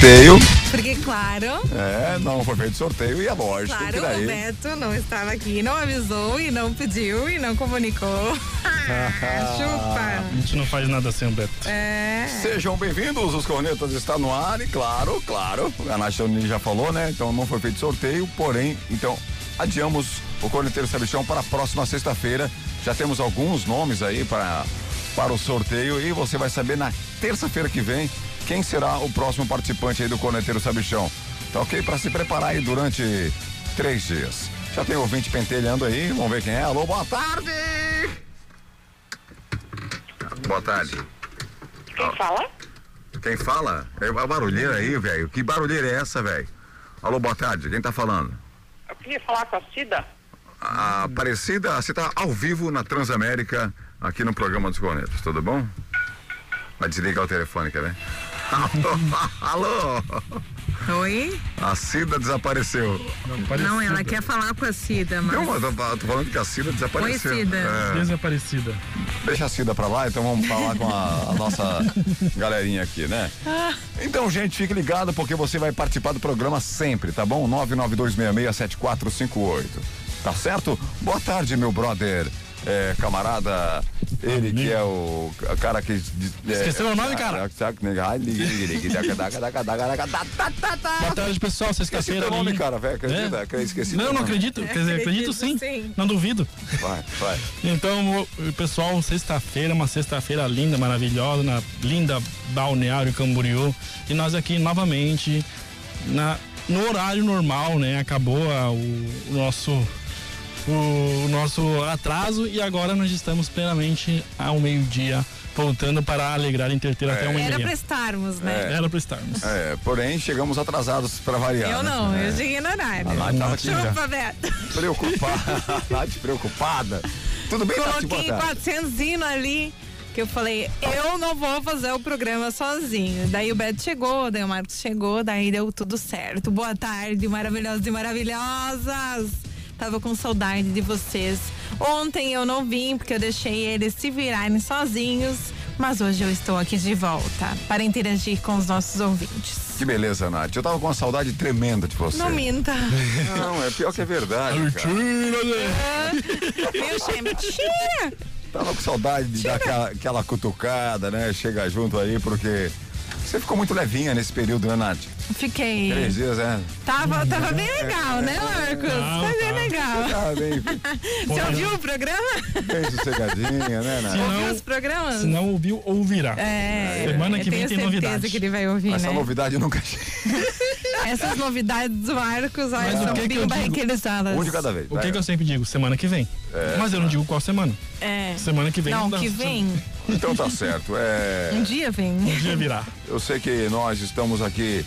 sorteio. Porque, claro. É, não foi feito sorteio e é lógico claro, que daí. O Beto não estava aqui, não avisou e não pediu e não comunicou. Chupa. A gente não faz nada sem o Beto. É. Sejam bem-vindos, os cornetas estão no ar e claro, claro, a Nath já falou, né? Então não foi feito sorteio, porém, então adiamos o Corneteiro Sabichão para a próxima sexta-feira. Já temos alguns nomes aí para, para o sorteio e você vai saber na terça-feira que vem quem será o próximo participante aí do Corneteiro Sabichão. Tá ok? Para se preparar aí durante três dias. Já tem ouvinte pentelhando aí, vamos ver quem é. Alô, boa tarde! Boa tarde. Quem fala? Quem fala? É a barulheira aí, velho. Que barulheira é essa, velho? Alô, boa tarde. Quem tá falando? Eu queria falar com a Cida. A Aparecida, você tá ao vivo na Transamérica, aqui no programa dos Cornetas, tudo bom? Vai desligar o telefone, quer ver? Alô? Oi? A Cida desapareceu. Não, ela quer falar com a Cida, mas. Não, mas eu tô, tô falando que a Cida desapareceu. Oi, Cida. É, Desaparecida. deixa a Cida pra lá, então vamos falar com a, a nossa galerinha aqui, né? Então, gente, fique ligado porque você vai participar do programa sempre, tá bom? 992667458. Tá certo? Boa tarde, meu brother. É, camarada, ele que é o cara que. É, Esqueceu o nome, cara? Boa tarde, pessoal. Esqueci Sexta-feira. teu nome, ali. cara, velho. Acredita? É? Esqueci Não, não acredito. Quer dizer, acredito sim. sim. Não duvido. Vai, vai. Então, o- pessoal, sexta-feira, uma sexta-feira linda, maravilhosa, na linda Balneário Camboriú. E nós aqui novamente na, no horário normal, né? Acabou a- o, o nosso o nosso atraso e agora nós estamos plenamente ao meio-dia voltando para alegrar e entreter até uma Era meia. estarmos, né? Era para estarmos. É, porém, chegamos atrasados pra variar. Eu né? não, É. eu cheguei no horário. A Nath tava aqui. Chupa, Beto. Preocupada. Nath preocupada. Tudo bem, Nath? Coloquei tarde. 400 hino ali. Que eu falei, eu não vou fazer o programa sozinho. Daí o Beto chegou, daí o Marcos chegou, daí deu tudo certo. Boa tarde, maravilhosos e maravilhosas. Tava com saudade de vocês. Ontem eu não vim porque eu deixei eles se virarem sozinhos. Mas hoje eu estou aqui de volta para interagir com os nossos ouvintes. Que beleza, Nath. Eu tava com uma saudade tremenda de você. Não minta. Não, é pior que é verdade, cara. Meu chefe, tira! Tava com saudade de dar aquela, aquela cutucada, né? Chega junto aí, porque você ficou muito levinha nesse período, né, Nath? Fiquei. Três dias, né? Tava, tava bem legal, né, Marcos? Não, Tá bem legal. Tá bem, Você ouviu o programa? bem sossegadinha, né, Nath? Se Ouviu não- os programas? Se não ouviu, ouvirá. É, Semana que vem tem certeza novidade. que ele vai ouvir, Essa né? novidade nunca chega. Essas novidades do Marcos, olha, são que bem barriquelizadas. Um de cada vez. O que, que eu sempre digo? Semana que vem. Mas eu não digo qual semana. É. Semana que vem. Não, dá- que vem. Então tá certo. É... Um dia vem. Um dia virá. Eu sei que nós estamos aqui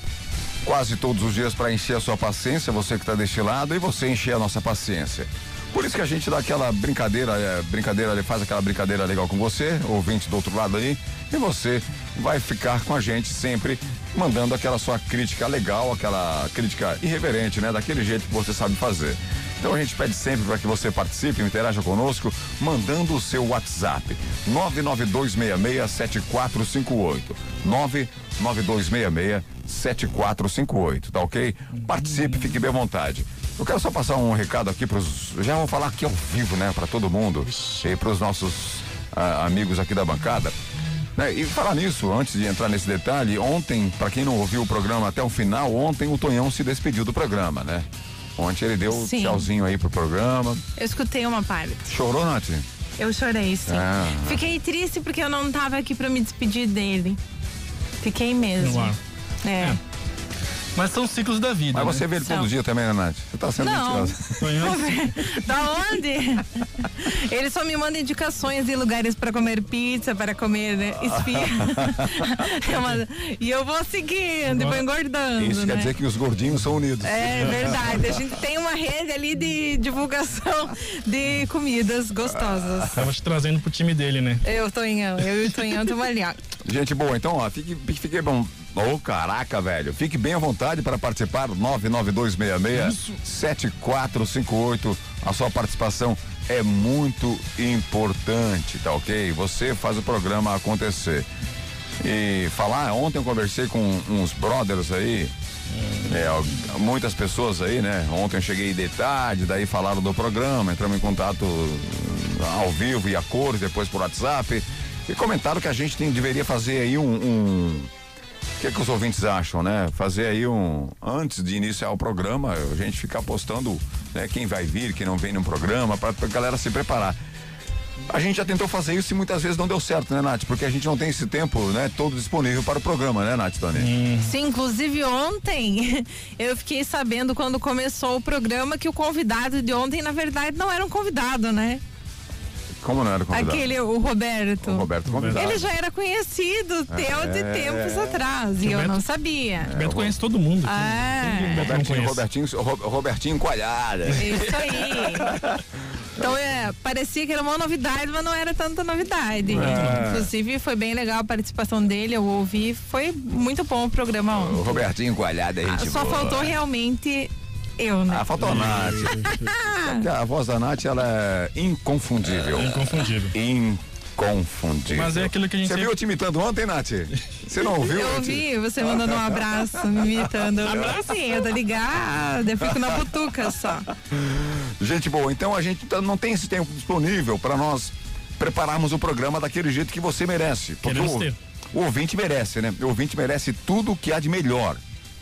quase todos os dias para encher a sua paciência, você que está deste lado, e você encher a nossa paciência. Por isso que a gente dá aquela brincadeira, é, brincadeira, faz aquela brincadeira legal com você, ouvinte do outro lado aí, e você vai ficar com a gente sempre mandando aquela sua crítica legal, aquela crítica irreverente, né? Daquele jeito que você sabe fazer. Então a gente pede sempre para que você participe, interaja conosco, mandando o seu WhatsApp. 992667458. 992667458, tá ok? Participe, fique bem à vontade. Eu quero só passar um recado aqui pros. Já vou falar aqui ao vivo, né, para todo mundo e pros nossos ah, amigos aqui da bancada. Né, E falar nisso, antes de entrar nesse detalhe, ontem, para quem não ouviu o programa até o final, ontem o Tonhão se despediu do programa, né? Ontem ele deu um Sim. tchauzinho aí pro programa. Eu escutei uma parte. Chorou, Nath? Eu chorei, sim. Ah. Fiquei triste porque eu não tava aqui pra me despedir dele. Fiquei mesmo. No ar. É. Mas são ciclos da vida. Mas né? você vê ele todo São. dia também, né, Nath? Você tá sendo Não. mentirosa. Da onde? Ele só me manda indicações de lugares para comer pizza, para comer né, esfirra. E eu vou seguindo, vou engordando. Isso né? quer dizer que os gordinhos são unidos. É verdade. A gente tem uma rede ali de divulgação de comidas gostosas. Tava te trazendo pro time dele, né? Eu, Tonhão, eu e o Tonhão estamos ali, ó. Gente boa, então, ó, fique, fique bom. Ô, caraca, velho. Fique bem à vontade para participar. 99266-7458. A sua participação é muito importante, tá ok? Você faz o programa acontecer. e falar. Ontem eu conversei com uns brothers aí, é, muitas pessoas aí, né? Ontem eu cheguei de tarde, daí falaram do programa, entramos em contato uh, ao vivo e a cores, depois por WhatsApp. E comentaram que a gente tem, deveria fazer aí um. um- que, que os ouvintes acham, né? Fazer aí um. Antes de iniciar o programa, a gente ficar postando né, quem vai vir, quem não vem no programa, pra, pra galera se preparar. A gente já tentou fazer isso e muitas vezes não deu certo, né, Nath? Porque a gente não tem esse tempo, né, todo disponível para o programa, né, Nath, Tony? Sim, inclusive ontem eu fiquei sabendo quando começou o programa que o convidado de ontem, na verdade, não era um convidado, né? Como não era convidado? Aquele, o Roberto. O Roberto convidado. Ele já era conhecido teu de É. tempos atrás e eu Roberto- não sabia. O Beto conhece todo mundo. Ah. O não Robertinho? Robertinho, Ro- Robertinho Coalhada. Isso aí. Então, é, parecia que era uma novidade, mas não era tanta novidade. É. Inclusive, foi bem legal a participação dele, eu ouvi. Foi muito bom o programa O ontem. Robertinho Coalhada, Ah, gente Só boa. faltou realmente eu, né? Ah, faltou a Nath. A voz da Nath, ela é inconfundível. Inconfundível. Inconfundível. Mas é aquilo que a gente Você sempre- viu eu te imitando ontem, Nath? Você não ouviu? Eu ouvi você mandando um abraço, me imitando. Sim, eu tô ligada, eu fico na butuca só. Gente boa, então a gente não tem esse tempo disponível para nós prepararmos o programa daquele jeito que você merece. Porque Queremos o, ter. o ouvinte merece, né? O ouvinte merece tudo que há de melhor.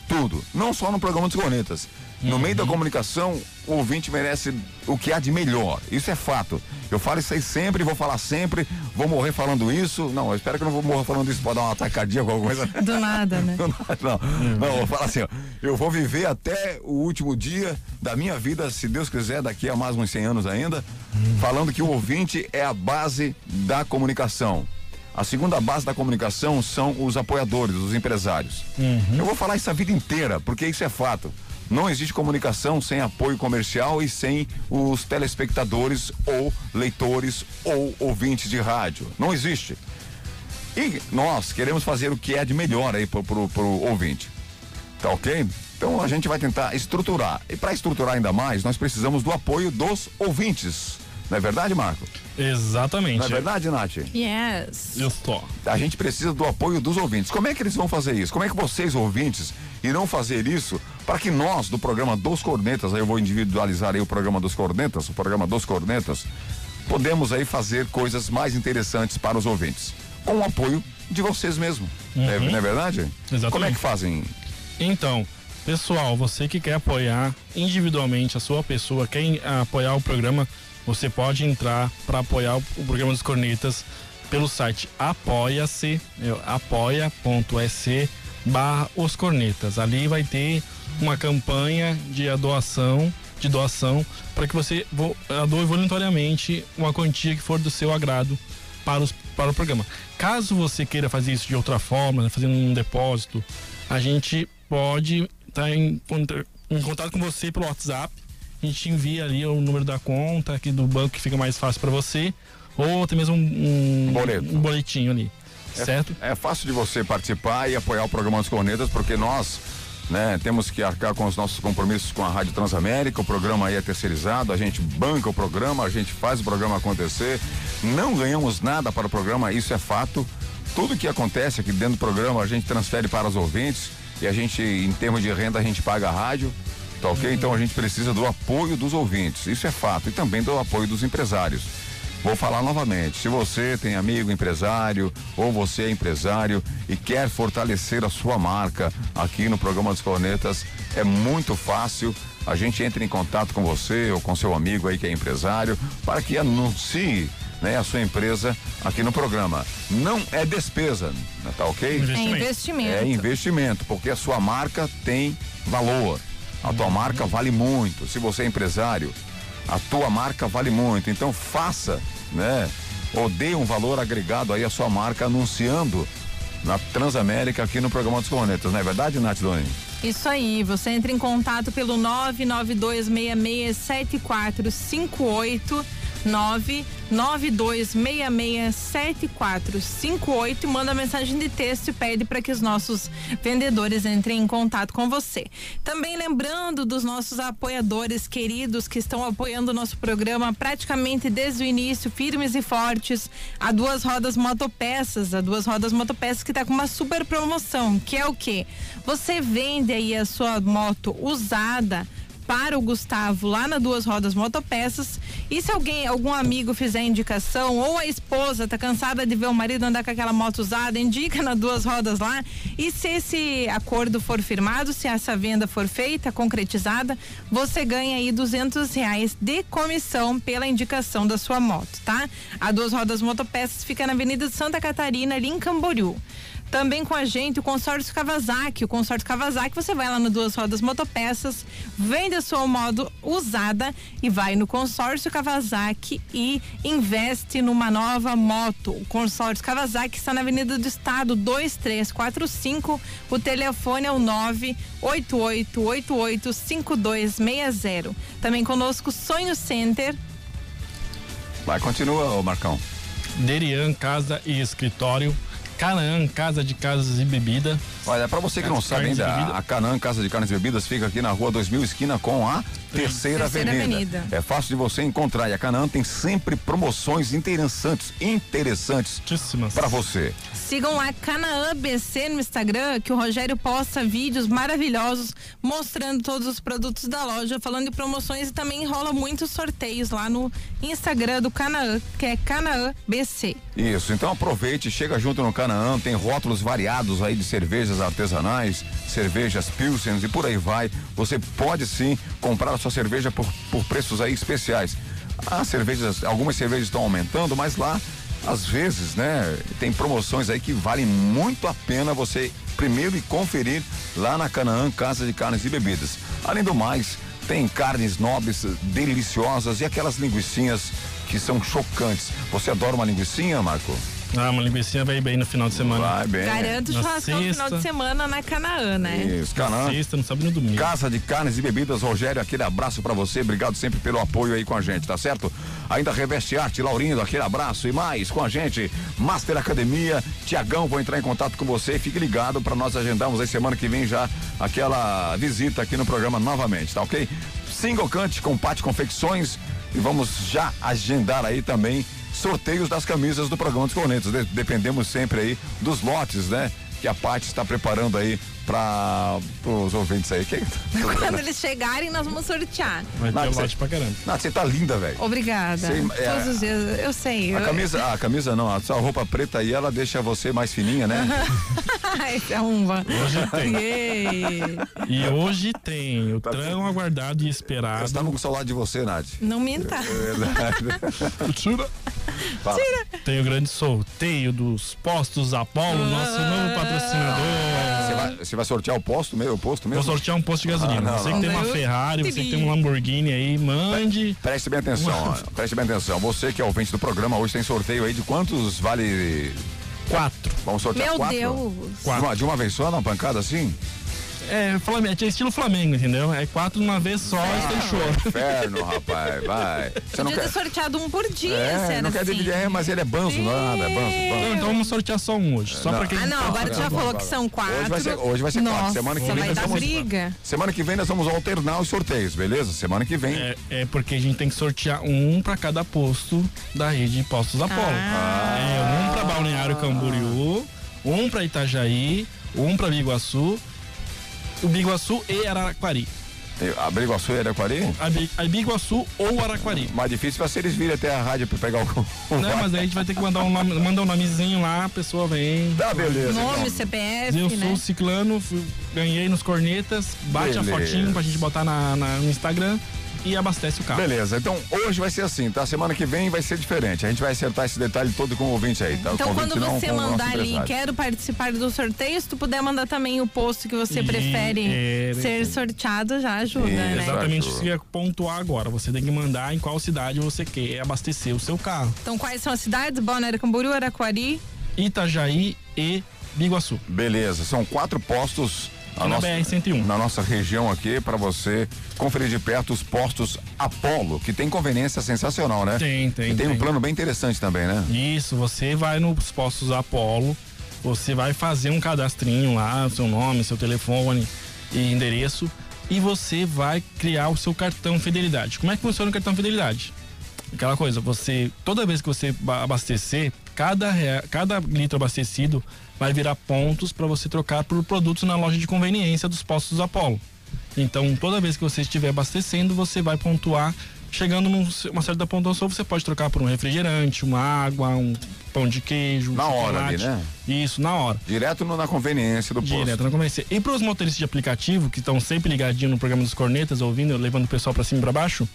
Tudo. Não só no programa dos Cornetas. No meio Uhum. da comunicação, o ouvinte merece o que há de melhor. Isso é fato. Eu falo isso aí sempre, vou falar sempre, vou morrer falando isso. Não, eu espero que eu não vou morrer falando isso, pode dar uma atacadinha com alguma coisa. Do nada, né? Não, não, não, eu vou falar assim, ó, eu vou viver até o último dia da minha vida, se Deus quiser, daqui a mais uns 100 anos ainda, falando que o ouvinte é a base da comunicação. A segunda base da comunicação são os apoiadores, os empresários. Eu vou falar isso a vida inteira, porque isso é fato. Não existe comunicação sem apoio comercial e sem os telespectadores ou leitores ou ouvintes de rádio. Não existe. E nós queremos fazer o que é de melhor aí pro, pro, pro ouvinte. Tá ok? Então a gente vai tentar estruturar. E para estruturar ainda mais, nós precisamos do apoio dos ouvintes. Não é verdade, Marco? Exatamente. Não é verdade, Nath? Yes. Eu tô. A gente precisa do apoio dos ouvintes. Como é que eles vão fazer isso? Como é que vocês, ouvintes, irão fazer isso para que nós, do programa dos Cornetas, aí eu vou individualizar aí o programa dos Cornetas, o programa dos Cornetas, podemos aí fazer coisas mais interessantes para os ouvintes. Com o apoio de vocês mesmos. É, não é verdade? Exatamente. Como é que fazem? Então, pessoal, você que quer apoiar individualmente a sua pessoa, quer em- apoiar o programa, você pode entrar para apoiar o, programa dos Cornetas pelo site apoia-se, é, apoia.se barra os cornetas. Ali vai ter uma campanha de doação, de doação, para que você vo- a doe voluntariamente uma quantia que for do seu agrado para, os, para o programa. Caso você queira fazer isso de outra forma, né, fazendo um depósito, a gente pode estar em, contra- em contato com você pelo WhatsApp. A gente envia ali o número da conta aqui do banco que fica mais fácil para você, ou até mesmo um, um, Boleto. um boletinho ali, certo? É fácil de você participar e apoiar o programa dos Cornetas, porque nós, né, temos que arcar com os nossos compromissos com a Rádio Transamérica, o programa aí é terceirizado, a gente banca o programa, a gente faz o programa acontecer, não ganhamos nada para o programa, isso é fato. Tudo que acontece aqui dentro do programa a gente transfere para os ouvintes e a gente, em termos de renda, a gente paga a rádio. Tá ok? Então a gente precisa do apoio dos ouvintes, isso é fato, e também do apoio dos empresários. Vou falar novamente, se você tem amigo empresário ou você é empresário e quer fortalecer a sua marca aqui no programa dos Cornetas, é muito fácil. A gente entra em contato com você ou com seu amigo aí que é empresário para que anuncie né, a sua empresa aqui no programa. Não é despesa, né, tá ok? É Investimento. investimento. É investimento, porque a sua marca tem valor. A tua marca vale muito. Se você é empresário, a tua marca vale muito. Então faça, né? Ou dê um valor agregado aí à sua marca anunciando na Transamérica aqui no programa dos Cornetas, não é verdade, Nath Doni? Isso aí, você entra em contato pelo 992667458. 992667458 e manda mensagem de texto e pede para que os nossos vendedores entrem em contato com você. Também lembrando dos nossos apoiadores queridos que estão apoiando o nosso programa praticamente desde o início, firmes e fortes. A Duas Rodas Motopeças, a Duas Rodas Motopeças que está com uma super promoção, que é o quê? Você vende aí a sua moto usada para o Gustavo lá na Duas Rodas Motopeças. E se alguém, algum amigo fizer indicação ou a esposa tá cansada de ver o marido andar com aquela moto usada, indica na Duas Rodas lá. E se esse acordo for firmado, se essa venda for feita, concretizada, você ganha aí duzentos reais de comissão pela indicação da sua moto, tá? A Duas Rodas Motopeças fica na Avenida de Santa Catarina, ali em Camboriú. Também com a gente o consórcio Kawasaki. O consórcio Kawasaki, você vai lá no Duas Rodas Motopeças, vende a sua moto usada e vai no consórcio Kawasaki e investe numa nova moto. O consórcio Kawasaki está na Avenida do Estado 2345. O telefone é o 988885260. Também conosco Sonho Center. Vai, continua, ô Marcão. Derian Casa e Escritório. Canaã, Casa de Casas e Bebida. Olha, para você que não sabe ainda, a Canaã Casa de Carnes e Bebidas fica aqui na rua 2000, esquina com a Terceira, Terceira Avenida. Avenida. É fácil de você encontrar e a Canaã tem sempre promoções interessantes, interessantes para você. Sigam lá Canaã BC no Instagram, que o Rogério posta vídeos maravilhosos mostrando todos os produtos da loja, falando de promoções e também rola muitos sorteios lá no Instagram do Canaã, que é Canaã BC. Isso, então aproveite, chega junto no Canaã, tem rótulos variados aí de cervejas artesanais, cervejas pilsens e por aí vai. Você pode sim comprar a sua cerveja por, por preços aí especiais. As cervejas, algumas cervejas estão aumentando, mas lá às vezes, né, tem promoções aí que valem muito a pena você primeiro ir conferir lá na Canaã Casa de Carnes e Bebidas. Além do mais, tem carnes nobres, deliciosas e aquelas linguiçinhas que são chocantes. Você adora uma linguiçinha, Marco? Ah, uma linguiça vai bem no final de semana. Vai bem. Garanto Na churrascão no final de semana na Canaã, né? Isso, Canaã. Sexta, no sábado e no domingo. Casa de Carnes e Bebidas, Rogério, aquele abraço pra você, obrigado sempre pelo apoio aí com a gente, tá certo? Ainda Reveste Arte, Laurindo, aquele abraço e mais com a gente, Master Academia, Tiagão, vou entrar em contato com você, fique ligado pra nós agendarmos aí semana que vem já aquela visita aqui no programa novamente, tá ok? Single Cante com Pate Confecções e vamos já agendar aí também sorteios das camisas do programa dos Cornetos, De- dependemos sempre aí dos lotes, né? Que a Paty está preparando aí para os ouvintes aí. Que... Quando eles chegarem, nós vamos sortear. Vai Não, ter você- lote pra caramba. Nath, você tá linda, velho. Obrigada. Sei, é, Todos os dias, eu sei. A eu- camisa, a camisa não, a sua roupa preta aí, ela deixa você mais fininha, né? Ai, é uma. Hoje tem. Yay. E hoje tem o Tá trão aguardado e esperado. Estamos com saudade de você, Nath. Não minta. É. Tira. Fala. Tem o grande sorteio dos postos Apollo, nosso novo patrocinador. Você vai, sortear o posto mesmo? O posto Vou mesmo? sortear um posto de gasolina. Ah, não, você que não. tem uma Ferrari, você que tem um Lamborghini aí, mande. Preste bem atenção, ó. preste bem atenção. Você que é ouvinte do programa, hoje tem sorteio aí de quantos vale. Quatro. Vamos sortear Meu quatro? Deus. De uma, de uma vez só, na pancada assim? É, Flamengo, é estilo Flamengo, entendeu? É quatro de uma vez só e tem show. Inferno, rapaz, vai. Você não Podia ter quer. sorteado um por dia, É, não quer assim. dividir, é, mas ele é banzo, nada, é banzo, Não, banzo. então vamos sortear só um hoje. Só Não. pra quem Ah, não, agora tu já não, falou não, que não. são quatro. Hoje vai ser, hoje vai ser Nossa, quatro. Semana que vem vai nós dar vamos. briga. Semana que vem nós vamos alternar os sorteios, beleza? Semana que vem. É, é porque a gente tem que sortear um pra cada posto da rede de postos Apollo. Ah. É, um pra Balneário Camboriú, um pra Itajaí, um pra Biguaçu, Biguaçu e Araquari. A Briguaçu e Araquari? A, Bi- a Biguaçu ou Araquari. Mais difícil vai ser eles virem até a rádio pra pegar o. o Não, mas aí a gente vai ter que mandar um, nome, mandar um nomezinho lá, a pessoa vem. Tá, beleza. Nome, então. CPF, Eu né? sou ciclano, fui- ganhei nos cornetas, bate a Beleza. fotinho pra gente botar na, na- no Instagram e abastece o carro. Beleza, então hoje vai ser assim, tá? Semana que vem vai ser diferente. A gente vai acertar esse detalhe todo com o ouvinte aí, tá? Então, quando não, você mandar ali, quero participar do sorteio, se tu puder mandar também o posto que você E- prefere é, ser sorteado, já ajuda, Isso. né? Exatamente isso que eu ia pontuar agora. Você tem que mandar em qual cidade você quer abastecer o seu carro. Então, quais são as cidades? Balneário Camboriú, Araquari. Itajaí e Biguaçu. Beleza, são quatro postos na, na nossa, BR-101. na nossa região aqui para você conferir de perto os postos Apollo, que tem conveniência sensacional, né? Tem, tem, E tem, um tem. plano bem interessante também, né? Isso, você vai nos postos Apollo, você vai fazer um cadastrinho lá, seu nome, seu telefone e endereço, e você vai criar o seu cartão fidelidade. Como é que funciona o cartão fidelidade? Aquela coisa, você toda vez que você ba- abastecer, cada cada litro abastecido vai virar pontos para você trocar por produtos na loja de conveniência dos postos Apollo. Então, toda vez que você estiver abastecendo, você vai pontuar. Chegando numa certa pontuação, você pode trocar por um refrigerante, uma água, um pão de queijo, um Na hora ali, né? Isso, na hora. Direto no- na conveniência do posto. Direto na conveniência. E para os motoristas de aplicativo, que estão sempre ligadinhos no programa dos cornetas, ouvindo, levando o pessoal para cima e para baixo,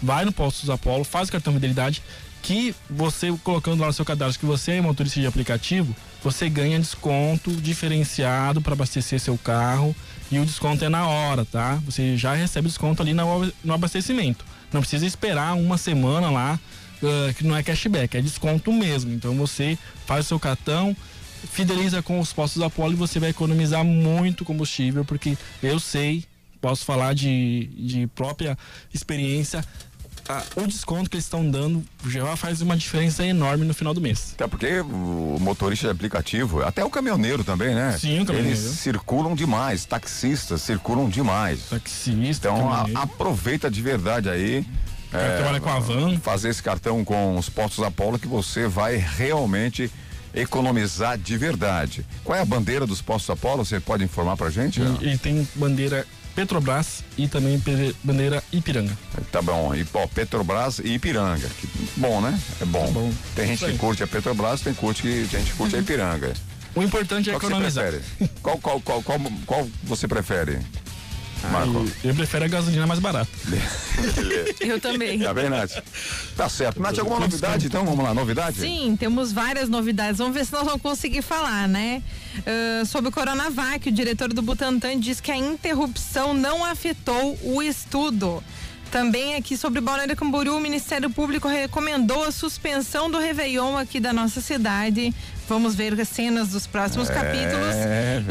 vai no posto dos Apollo, faz o cartão fidelidade, que você colocando lá no seu cadastro que você é motorista de aplicativo, você ganha desconto diferenciado para abastecer seu carro e o desconto é na hora, tá? Você já recebe desconto ali no, abastecimento. Não precisa esperar uma semana lá, que não é cashback, é desconto mesmo. Então você faz o seu cartão, fideliza com os postos Apollo e você vai economizar muito combustível, porque eu sei, posso falar de, de própria experiência, ah, o desconto que eles estão dando já faz uma diferença enorme no final do mês. Até porque o motorista de aplicativo, até o caminhoneiro também, né? Sim, o caminhoneiro. Eles circulam demais, taxistas circulam demais. Taxista, Então a- aproveita de verdade aí. Quer trabalhar com a van. Fazer esse cartão com os postos Apollo que você vai realmente economizar de verdade. Qual é a bandeira dos postos Apollo? Você pode informar pra gente? E, e tem bandeira Petrobras e também bandeira Ipiranga. Tá bom. E, ó, Petrobras e Ipiranga. Que bom, né? É bom. bom. Tem gente que curte a Petrobras, tem curte que, gente que curte a Ipiranga. O importante é Qual economizar. prefere? Qual, qual, qual, qual, qual você prefere? Marco. Eu prefiro a gasolina mais barata. Eu também. Tá bem, Nath? Tá certo. Nath, alguma novidade então? Vamos lá, novidade? Sim, temos várias novidades. Vamos ver se nós vamos conseguir falar, né? Ah, sobre o Coronavac, o diretor do Butantan diz que a interrupção não afetou o estudo. Também aqui sobre Balneário Camboriú, o Ministério Público recomendou a suspensão do Réveillon aqui da nossa cidade. Vamos ver as cenas dos próximos capítulos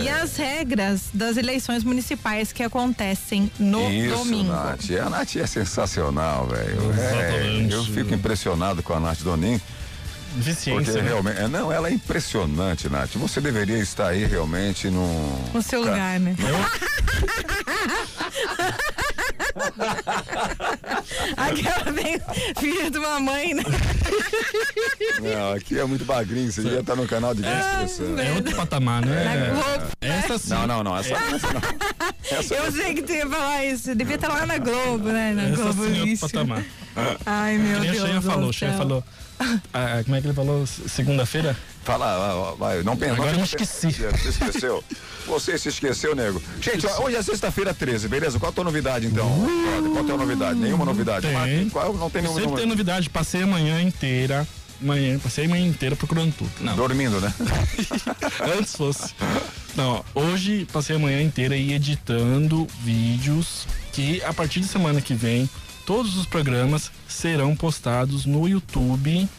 e as regras das eleições municipais que acontecem no Isso, domingo. Nath. A Nath é sensacional, velho. É, Exatamente. eu fico impressionado com a Nath Donin, porque Eficiência. né? realmente. é, Não, ela é impressionante, Nath. Você deveria estar aí realmente no. No seu lugar, né? Aquela bem filha de uma mãe, né? Não, aqui é muito bagrinho, você devia estar no canal de Ah, expressão. É outro patamar, né? Globo. Essa sim. Não, não, não. Essa, essa não. Essa Eu sei que tu ia falar isso. Devia estar lá na Globo, né? Na Essa Globo sim é outro patamar. Ai, meu Deus. Cheia do falou. O falou. ah, como é que ele falou? Segunda-feira? Fala, vai, não pensa. Agora não eu esqueci. Você esqueceu. Você se esqueceu, nego. Gente, ó, hoje é sexta-feira 13, beleza? Qual a tua novidade, então? Brother? Qual a tua novidade? Nenhuma novidade? Tem. Qual? Não tem nenhuma Sempre tem novidade. novidade. Passei a manhã inteira. Manhã, passei a manhã inteira procurando tudo. Não. Dormindo, né? Antes fosse. Não, hoje passei a manhã inteira aí editando vídeos que a partir de semana que vem todos os programas serão postados no YouTube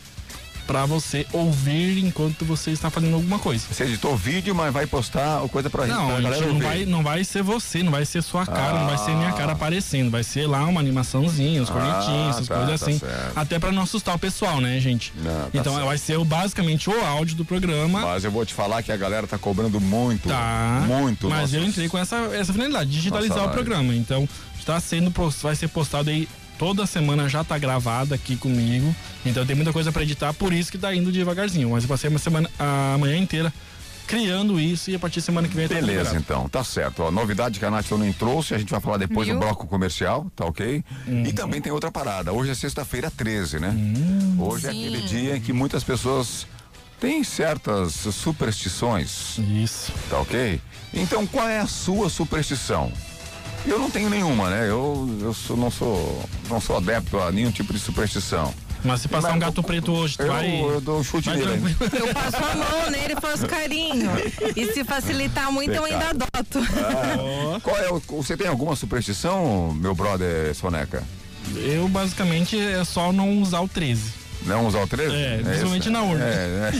para você ouvir enquanto você está fazendo alguma coisa. Você editou vídeo, mas vai postar coisa pra gente, Não, pra galera gente não ouvir. vai, não vai ser você, não vai ser sua cara, não vai ser minha cara aparecendo, vai ser lá uma animaçãozinha, os cornetinhos, essas tá, coisas tá assim. certo. até para não assustar o pessoal, né, gente? Não, tá então certo. vai ser basicamente o áudio do programa. Mas eu vou te falar que a galera tá cobrando muito. Tá. Muito. Mas eu nossos- entrei com essa, essa finalidade, digitalizar Nossa o programa. Então, está sendo, vai ser postado aí toda semana já tá gravada aqui comigo. Então tem muita coisa para editar, por isso que tá indo devagarzinho. Mas eu passei uma semana, a manhã inteira criando isso e a partir da semana que vem tá Beleza, liberado. então, tá certo. Ó, novidade que a Nath nem trouxe, a gente vai falar depois Viu? no bloco comercial, tá ok? Uhum. E também tem outra parada. Hoje é sexta-feira 13, né? Hum. Hoje é Sim. aquele dia em que muitas pessoas têm certas superstições, Isso. tá ok? Então, qual é a sua superstição? Eu não tenho nenhuma, né? Eu, eu sou- não, sou, não sou adepto a nenhum tipo de superstição. Mas se passar Mas um gato preto hoje, tu eu, vai. eu dou um chute nele. tranquilo. Eu passo a mão nele e faço carinho. E se facilitar muito, eu ainda adoto. Ó, Qual é você tem alguma superstição, meu brother Soneca? Eu basicamente é só não usar o 13. Não usar o 13? É, principalmente isso. na urna. É, é.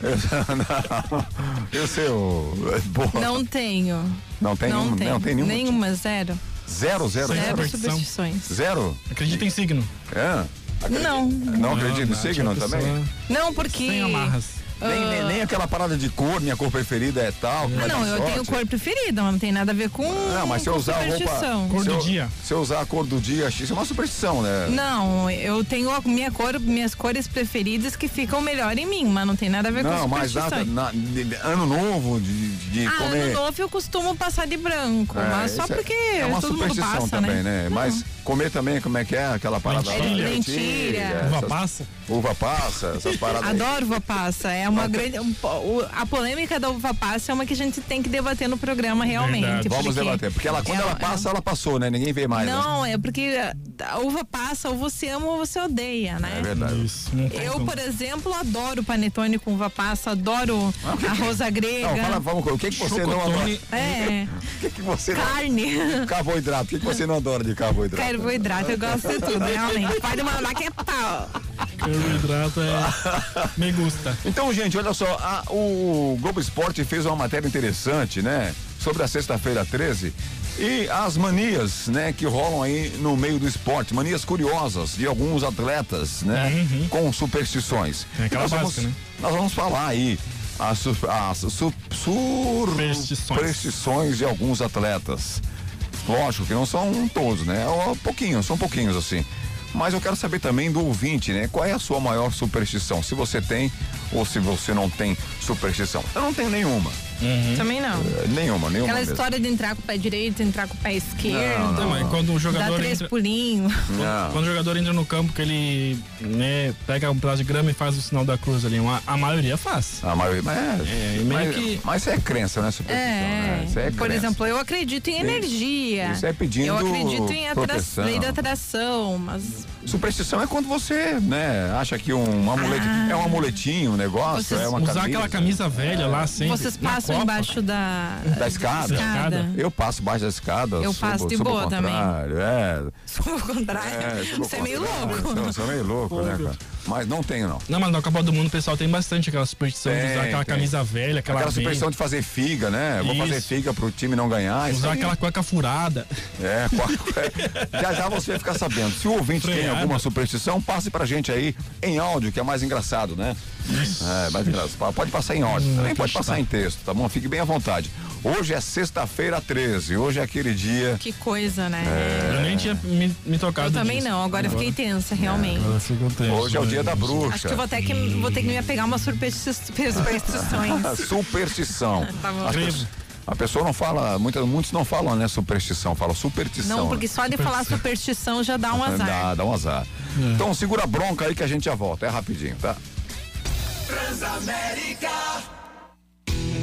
Eu, não, eu sei o. Boa. Não tenho. Não tem não nenhum- tenho. não tem nenhum Nenhuma, zero. Zero, zero, zero. Zero superstições. Zero? Acredita em signo. É. Não. Não acredito Não, signo também? Não, porque. Sem amarras. Nem, nem, nem aquela parada de cor, minha cor preferida é tal. Ah, não, eu sorte. tenho cor preferida, mas não tem nada a ver com. Não, mas se eu usar a roupa. superstição. Cor se do eu- dia. Se eu usar a cor do dia, isso é uma superstição, né? Não, eu tenho a minha cor, minhas cores preferidas que ficam melhor em mim, mas não tem nada a ver com Não, mas superstição. nada. na- ano novo, de, de Ah, comer. ano novo eu costumo passar de branco, É, mas só é- porque é uma todo mundo superstição passa, também, né? né? Mas comer também, como é que é? Aquela parada lá. Lentilha. Lentilha. Uva essas- passa. Uva passa, essas paradas. aí. Adoro uva passa, é uma grande. um a polêmica da uva passa é uma que a gente tem que debater no programa realmente. Verdade. Vamos porque debater. Porque ela, quando é- ela passa, ela passou, né? Ninguém vê mais. né? Não, é porque a uva passa, ou você ama ou você odeia, né? É verdade. Isso. Não Eu, por exemplo, adoro panetone com uva passa, adoro arroz grega. Não, fala, vamos, o que, que você não adora? Chocotone. É, O que, que você não carne. Carboidrato. O que, que você não adora de carboidrato? Carboidrato, eu gosto de tudo, realmente. Pode mandar que é pau. Carboidrato é. Me gusta. Então, gente, olha só, a- o Globo Esporte fez uma matéria interessante, né? Sobre a sexta-feira 13 e as manias, né, que rolam aí no meio do esporte, manias curiosas de alguns atletas, né, com superstições. É aquela nós, vamos, básica, né? nós vamos falar aí as, as su- Superstições. superstições de alguns atletas. Lógico que não são todos, né? É um pouquinho, são pouquinhos assim. Mas eu quero saber também do ouvinte, né? Qual é a sua maior superstição? Se você tem ou se você não tem superstição. Eu não tenho nenhuma. Também não. É, Nenhuma, nenhuma. Aquela mesmo. história de entrar com o pé direito, entrar com o pé esquerdo, Não, mas quando o jogador três entra. pulinhos. Não. Quando o jogador entra no campo, que ele né, pega um pedaço de grama e faz o sinal da cruz ali. Uma- a maioria faz. A maioria, mas, É, meio mas, que- mas isso é crença, né? Superstição, né? É, Isso é por crença. exemplo, eu acredito em energia. isso é pedindo Eu acredito em lei da atração, mas Superstição é quando você, né, acha que um amuleto é um amuletinho, um negócio, Vocês- é uma Usar camisa. aquela camisa velha lá sempre. vocês passam Copa. embaixo da, Da escada. escada. Eu passo baixo da escada. Eu subo- passo de subo boa também. contrário, É, Sou o contrário. é, subo ao Você é meio louco. Sou, sou meio louco, né, cara? Mas não tenho, não. Não, mas na Copa do Mundo o pessoal tem bastante aquela superstição de Tem, usar aquela tem. camisa velha, aquela, Aquela superstição de fazer figa, né? Vou fazer Isso. figa pro time não ganhar. isso usar aquela cueca furada. É, qual- já já você vai ficar sabendo. Se o ouvinte tem Freada. alguma superstição, passe pra gente aí em áudio, que é mais engraçado, né? É, mais engraçado. Pode passar em áudio, também pode passar em texto, tá bom? Fique bem à vontade. Hoje é sexta-feira 13, hoje é aquele dia. Que coisa, né? Eu nem tinha me, me tocado Eu também disso. não, agora eu fiquei tensa, realmente. Agora tenso, Hoje é o dia da bruxa. Acho que eu vou ter que, vou ter que me apegar umas supersti- superstições. Superstição. Tá bom. A pessoa não fala, muitas, muitos não falam, né, superstição, falam superstição. Não, né? porque só de falar superstição já dá um azar. Dá, dá um azar. Então segura a bronca aí que a gente já volta. É rapidinho, tá?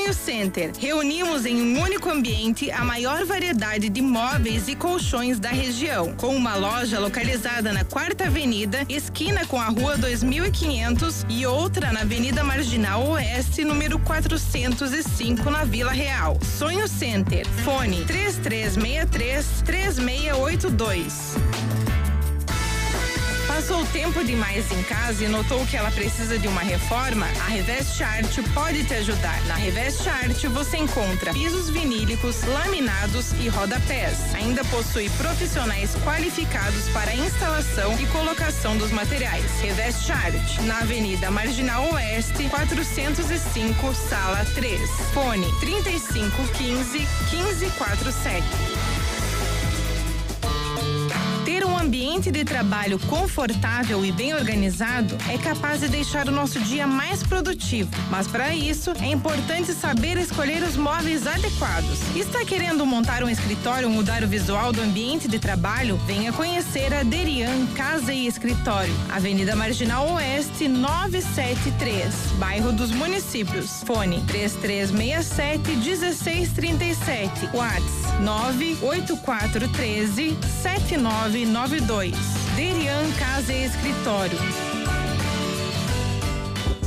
Sonho Center. Reunimos em um único ambiente a maior variedade de móveis e colchões da região, com uma loja localizada na Quarta Avenida, esquina com a Rua 2500 e outra na Avenida Marginal Oeste, número 405, na Vila Real. Sonho Center. Fone 3363 3682. Passo Passou tempo demais em casa e notou que ela precisa de uma reforma? A Revest Art pode te ajudar. Na Revest Art você encontra pisos vinílicos, laminados e rodapés. Ainda possui profissionais qualificados para instalação e colocação dos materiais. Revest Art, na Avenida Marginal Oeste, 405, sala 3. Fone 3515 1547. Ter um ambiente de trabalho confortável e bem organizado é capaz de deixar o nosso dia mais produtivo. Mas para isso, é importante saber escolher os móveis adequados. Está querendo montar um escritório ou mudar o visual do ambiente de trabalho? Venha conhecer a Derian Casa e Escritório, Avenida Marginal Oeste 973, bairro dos Municípios. Fone 3367 1637. WhatsApp 98413 7992. Derian Casa e Escritório.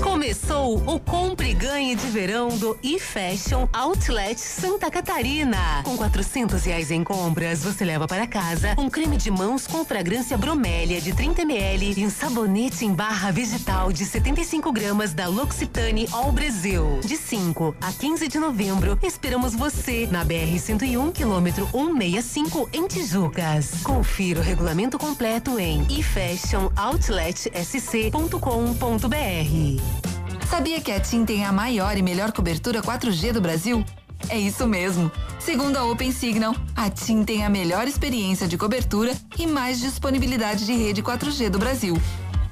Começou o Compre e Ganhe de Verão do eFashion Outlet Santa Catarina. Com 400 reais em compras, você leva para casa um creme de mãos com fragrância bromélia de 30 ml e um sabonete em barra vegetal de 75 gramas da L'Occitane All Brasil. De 5 a 15 de novembro, esperamos você na BR-101, quilômetro 165, em Tijucas. Confira o regulamento completo em efashionoutlet.sc.com.br. Sabia que a TIM tem a maior e melhor cobertura 4G do Brasil? É isso mesmo. Segundo a Open Signal, a TIM tem a melhor experiência de cobertura e mais disponibilidade de rede 4G do Brasil.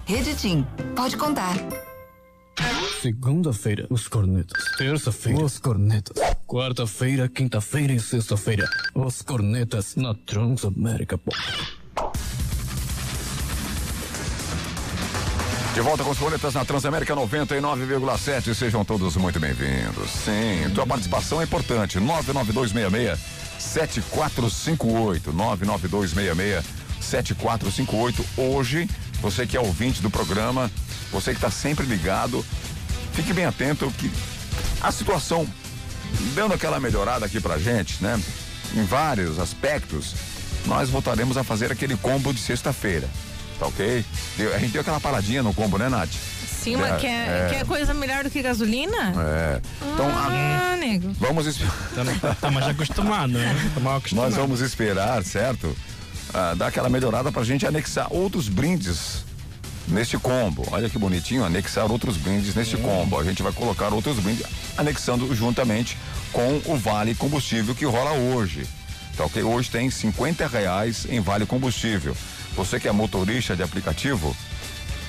Rede TIM. Pode contar. Segunda-feira, os cornetas. Terça-feira, os cornetas. Quarta-feira, quinta-feira e sexta-feira, os cornetas na Transamérica Pop. De volta com os cornetas na Transamérica 99,7. Sejam todos muito bem-vindos. Sim, tua participação é importante. 99266 7458. 99266 7458. Hoje, você que é ouvinte do programa, você que está sempre ligado, fique bem atento que a situação dando aquela melhorada aqui pra gente, né? Em vários aspectos, nós voltaremos a fazer aquele combo de sexta-feira. Tá ok? Deu- A gente deu aquela paradinha no combo, né, Nath? Sim, mas É, quer, é. quer coisa melhor do que gasolina? É. Então, a- Ah, nego. vamos esperar. Estamos já acostumados, né? Estamos mal acostumados. Nós vamos esperar, certo? Ah, dar aquela melhorada pra gente anexar outros brindes neste combo. Olha que bonitinho, anexar outros brindes neste combo. A gente vai colocar outros brindes anexando juntamente com o Vale Combustível que rola hoje. Tá ok? Hoje tem 50 reais em Vale Combustível. Você que é motorista de aplicativo,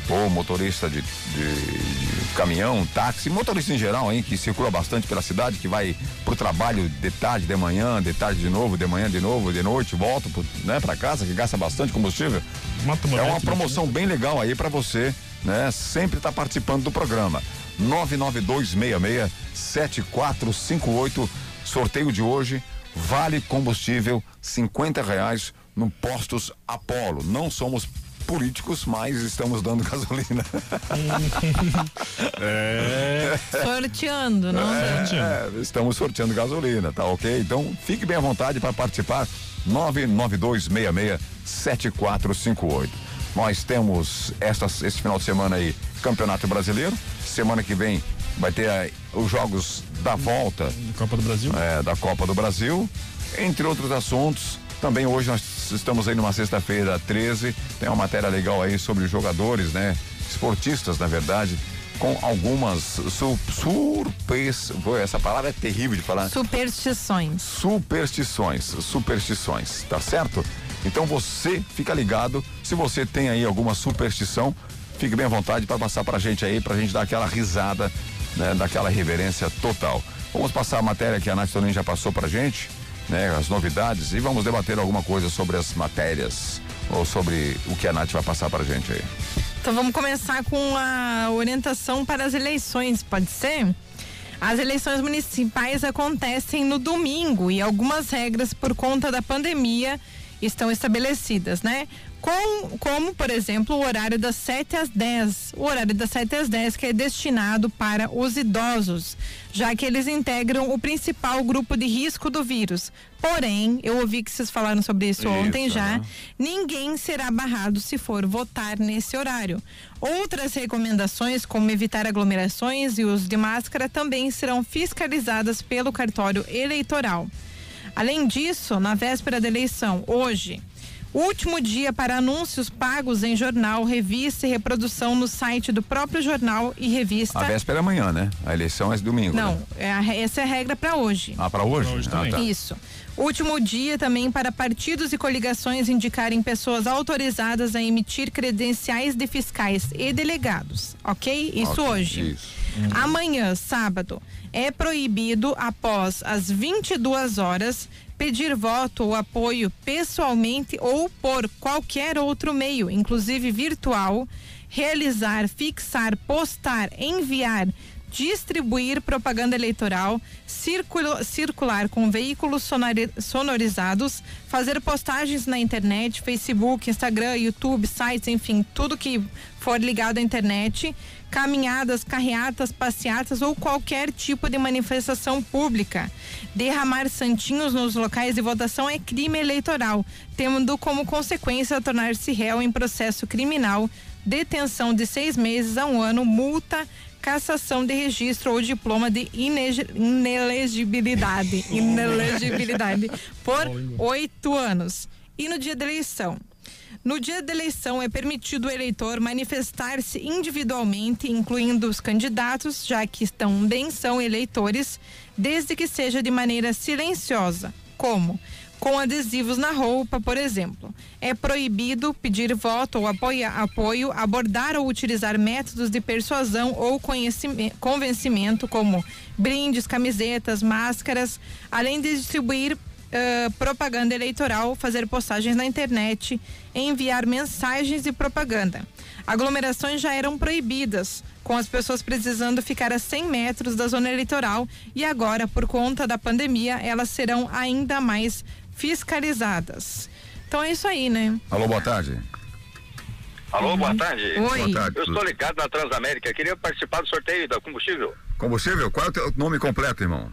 ou motorista de, de- de caminhão, táxi, motorista em geral, hein, que circula bastante pela cidade, que vai pro trabalho de tarde, de manhã, de tarde de novo, de manhã de novo, de noite, volta pro, né, para casa, que gasta bastante combustível. É uma moleque, promoção bem legal aí para você, né, sempre tá participando do programa. 99266 7458, sorteio de hoje, vale combustível 50 reais no Postos Apolo. Não somos políticos, mas estamos dando gasolina. É. Sorteando, não? É, estamos sorteando gasolina, tá ok? Então fique bem à vontade para participar. 992667458. Nós temos esta, esse final de semana aí Campeonato Brasileiro. Semana que vem vai ter aí os jogos da volta Copa do Brasil. é, da Copa do Brasil, entre outros assuntos. Também hoje nós estamos aí numa sexta-feira 13, tem uma matéria legal aí sobre jogadores, né? Esportistas, na verdade, com algumas su surpres... Pô, essa palavra é terrível de falar. Superstições. Superstições, superstições, tá certo? Então você fica ligado, se você tem aí alguma superstição, fique bem à vontade para passar pra gente aí, pra gente dar aquela risada, né, daquela reverência total. Vamos passar a matéria que a Nath já passou pra gente, né, as novidades e vamos debater alguma coisa sobre as matérias ou sobre o que a Nath vai passar pra gente aí. Então vamos começar com a orientação para as eleições, pode ser? As eleições municipais acontecem no domingo e algumas regras por conta da pandemia estão estabelecidas, né? Com, como, por exemplo, o horário das 7 às 10. O horário das 7 às 10 que é destinado para os idosos, já que eles integram o principal grupo de risco do vírus. Porém, eu ouvi que vocês falaram sobre isso, Isso, ontem já. aham. Ninguém será barrado se for votar nesse horário. Outras recomendações, como evitar aglomerações e uso de máscara, também serão fiscalizadas pelo cartório eleitoral. Além disso, na véspera da eleição, hoje, último dia para anúncios pagos em jornal, revista e reprodução no site do próprio jornal e revista. A véspera é amanhã, né? A eleição é domingo. Não, Né? é a- essa é a regra para hoje. Ah, pra hoje? Pra hoje ah, tá. Isso. Último dia também para partidos e coligações indicarem pessoas autorizadas a emitir credenciais de fiscais e delegados, ok? Isso Ok, hoje. isso. Amanhã, sábado, é proibido após as 22 horas pedir voto ou apoio pessoalmente ou por qualquer outro meio, inclusive virtual, realizar, fixar, postar, enviar, distribuir propaganda eleitoral, circulo- circular com veículos sonori- sonorizados, fazer postagens na internet, Facebook, Instagram, YouTube, sites, enfim, tudo que for ligado à internet, caminhadas, carreatas, passeatas ou qualquer tipo de manifestação pública. Derramar santinhos nos locais de votação é crime eleitoral, tendo como consequência tornar-se réu em processo criminal, detenção de seis meses a um ano, multa, cassação de registro ou diploma de inelegibilidade, inelegibilidade por oito anos. E no dia da eleição? No dia da eleição é permitido o eleitor manifestar-se individualmente, incluindo os candidatos, já que também são eleitores, desde que seja de maneira silenciosa, como com adesivos na roupa, por exemplo. É proibido pedir voto ou apoia- apoio, abordar ou utilizar métodos de persuasão ou convencimento, como brindes, camisetas, máscaras, além de distribuir ah, propaganda eleitoral, fazer postagens na internet, enviar mensagens e propaganda. Aglomerações já eram proibidas, com as pessoas precisando ficar a 100 metros da zona eleitoral e agora, por conta da pandemia, elas serão ainda mais fiscalizadas. Então é isso aí, né? Alô, boa tarde. Alô, boa tarde. Oi. Boa tarde. Eu estou ligado na Transamérica. Queria participar do sorteio da combustível. Combustível, qual é o teu nome completo, irmão?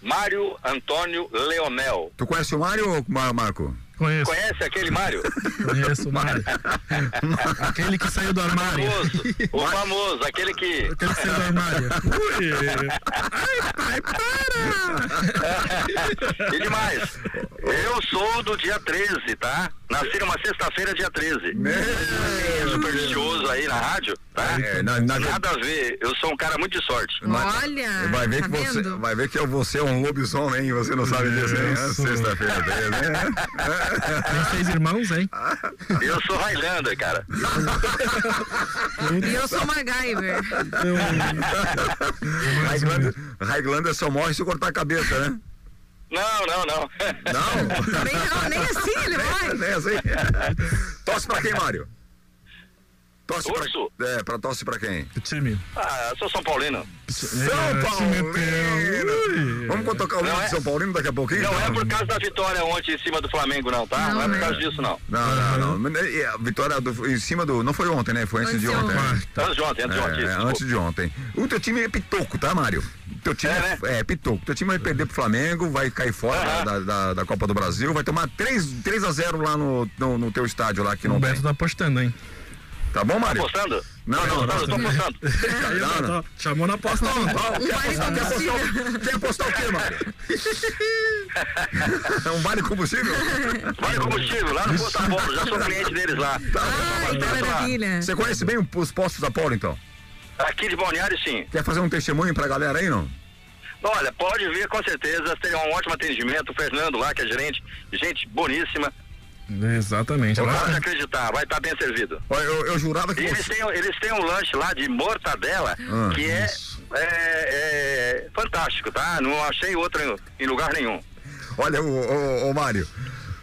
Mário Antônio Leonel. Tu conhece o Mário ou Mar- Marco? Conheço, Conhece aquele Mário? conheço, Mário. Aquele que saiu do armário. famoso. O famoso, aquele que. Aquele que saiu do armário. Ui. E demais. Eu sou do dia 13, tá? Nasci numa sexta-feira, dia 13. É supersticioso aí na rádio, tá? É, na- na- Nada a ver. Eu sou um cara muito de sorte. Olha, Vai ver tá que você, vai ver que você é um lobisomem, hein? Você não sabe disso, hein? Isso. Sexta-feira, né? Tem seis irmãos, hein? Eu sou Highlander, cara. E eu sou MacGyver. Highlander, Highlander só morre se cortar a cabeça, né? Não, não, não. Não? Nem, não, nem assim ele vai. Nem assim. Tosse pra quem, Mário? Tosse Urso? pra, é, pra tosse pra quem? O time. Ah, eu sou São Paulino. São É, meteu. Paulino! Vamos tocar o hino Não de é- São Paulino daqui a pouquinho? Não é por causa da vitória ontem em cima do Flamengo, não, tá? Não, é por causa disso, não. Não, não, não. E A vitória do- em cima do. Não foi ontem, né? Foi antes de ontem. né? Antes de ontem, antes de ontem. É, antes de ontem. O teu time é pitoco, tá, Mário? Teu time É, é, né? é pitoco. Teu time vai perder pro Flamengo, vai cair fora Aham. da, da, da Copa do Brasil, vai tomar 3, 3 a 0 lá no, no, no teu estádio lá que não O. Beto tá apostando, hein? Tá bom, Mário? Apostando? Não, não, eu tô não. apostando. Aí, Não, não. Chamou na aposta. Qual- Quer apostar, quer apostar, o- quer apostar o quê, Mário? É um vale combustível? Vale combustível, lá no Posto Apolo, já sou cliente deles lá. Ai, que maravilha. Você conhece bem os postos da Polo, então? Aqui de Balneário, sim. Quer fazer um testemunho pra galera aí, não? Olha, pode vir com certeza, tem um ótimo atendimento. O Fernando lá, que é gerente, gente boníssima. Exatamente. Lá- Pode acreditar, vai estar bem servido. Olha, Eu, eu jurava E que eles você. têm, eles têm um lanche lá de mortadela Ah, que é, é, é fantástico, tá? Não achei outro em, em lugar nenhum. Olha, ô, ô, ô, Mário.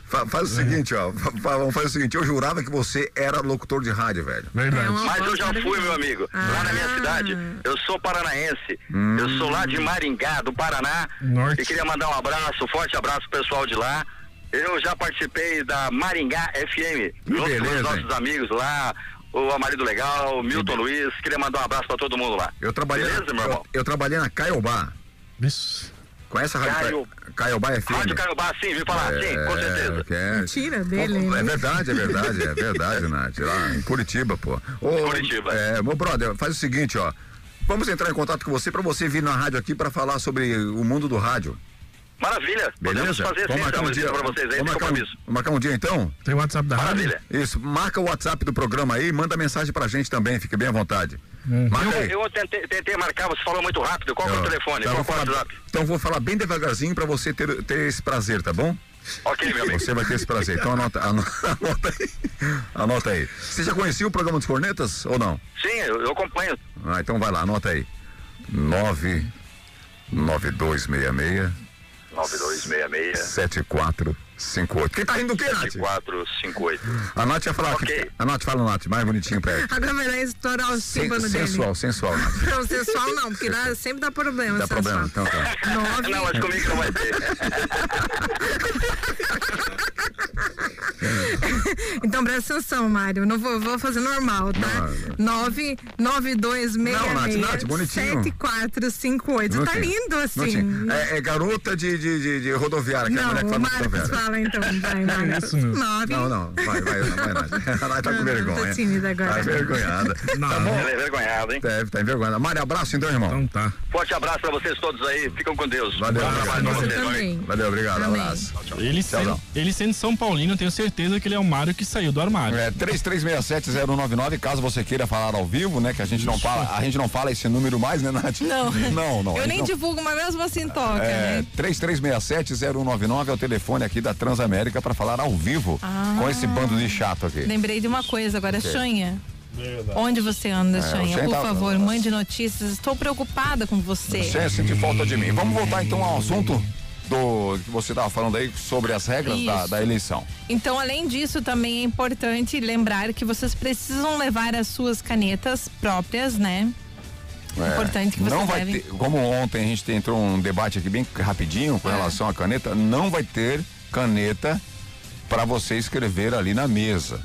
fa- Faz o seguinte, ó. Vamos fazer o seguinte, eu jurava que você era locutor de rádio, velho. Verdade. Mas eu já fui, meu amigo. Lá na minha cidade, eu sou paranaense. Eu sou lá de Maringá, do Paraná. Norte. E queria mandar um abraço, um forte abraço pro pessoal de lá. Eu já participei da Maringá FM, junto beleza, com os nossos amigos lá, o Amarido Legal, o Milton Luiz. Queria mandar um abraço pra todo mundo lá. Eu trabalhei, Beleza, meu irmão? eu, eu trabalhei na Caiobá. Isso. Conhece a Rádio Caio- Ca- Caiobá FM? Rádio Caiobá, sim, viu falar? sim, com certeza. que é- Mentira dele, É né? verdade, é verdade, é verdade, Nath. Lá em Curitiba, pô. Ô, Curitiba. É, meu brother, faz o seguinte, ó. Vamos entrar em contato com você pra você vir na rádio aqui pra falar sobre o mundo do rádio. Maravilha. Podemos Beleza? fazer sim, então, um dia pra vocês aí, vamos marcar, compromisso. um, marcar um dia então? Tem o WhatsApp da rádio? Maravilha. Isso, marca o WhatsApp do programa aí, manda mensagem pra gente também, fique bem à vontade. Marca aí. Eu, eu tentei, tentei marcar, você falou muito rápido. Qual é o telefone? então Qual é o falar- WhatsApp? Então vou falar bem devagarzinho pra você ter, ter esse prazer, tá bom? Ok, meu amigo. Você vai ter esse prazer. Então anota, ano- anota aí. Anota aí. Você já conhecia o programa dos Cornetas ou não? Sim, eu, eu acompanho. Ah, então vai lá, anota aí. 99266 9266 7458. Quem tá rindo do quê, Nath? 7458. A Nath ia falar. Ok. que- A Nath fala, Nath, mais bonitinho pra ela. Agora vai lá estourar o Sen- tímpano dele. sensual, sensual, Nath. Não, sensual não, porque dá, sempre dá problema. Dá sensual. problema, então tá. Nove, Não, mas comigo não vai ter. Então presta atenção, Mário. Não vou, vou fazer normal, tá? Não, 9 9266 Não, Nath, Nath, bonitinho. 7458. Não tá tinha. lindo Não assim. É, é garota de, de, de, de rodoviária, que é a Não, mulher que o fala Marcos rodoviária. fala então. Vai, Marcos. isso, meu. Nove. Não, não, vai, vai, vai, Nath. A Nath tá com Não, vergonha. tô tímida agora. Tá envergonhada. Não. Tá bom? Ele é vergonhado, hein? Deve, tá envergonhada. Mário, abraço então, irmão. Então tá. Forte abraço pra vocês todos aí. Ficam com Deus. Valeu, Bom obrigado. Valeu, obrigado, abraço. Ele Tchau, sendo, tchau. ele sendo São Paulino, eu tenho certeza que ele é o Mário que saiu do armário. É 3367-099, caso você queira falar ao vivo, né? Que a gente não fala, a gente não fala esse número mais, né, Nath? Não. Não, não. Eu nem não- divulgo, mas mesmo assim toca, É, né? 3367-0199 é o telefone aqui da Transamérica para falar ao vivo Ah. com esse bando de chato aqui. Lembrei de uma coisa agora, Xanha. Onde você anda, É, Xanha? Xanha Por tá- favor, mande notícias. Estou preocupada com você. Você sentir falta de mim. Vamos voltar então ao assunto do que você estava falando aí sobre as regras da, da eleição. Então, além disso, também é importante lembrar que vocês precisam levar as suas canetas próprias, né? É, Importante que não vocês vai devem. ter, como ontem a gente entrou um debate aqui bem rapidinho com É. relação à caneta, não vai ter caneta para você escrever ali na mesa.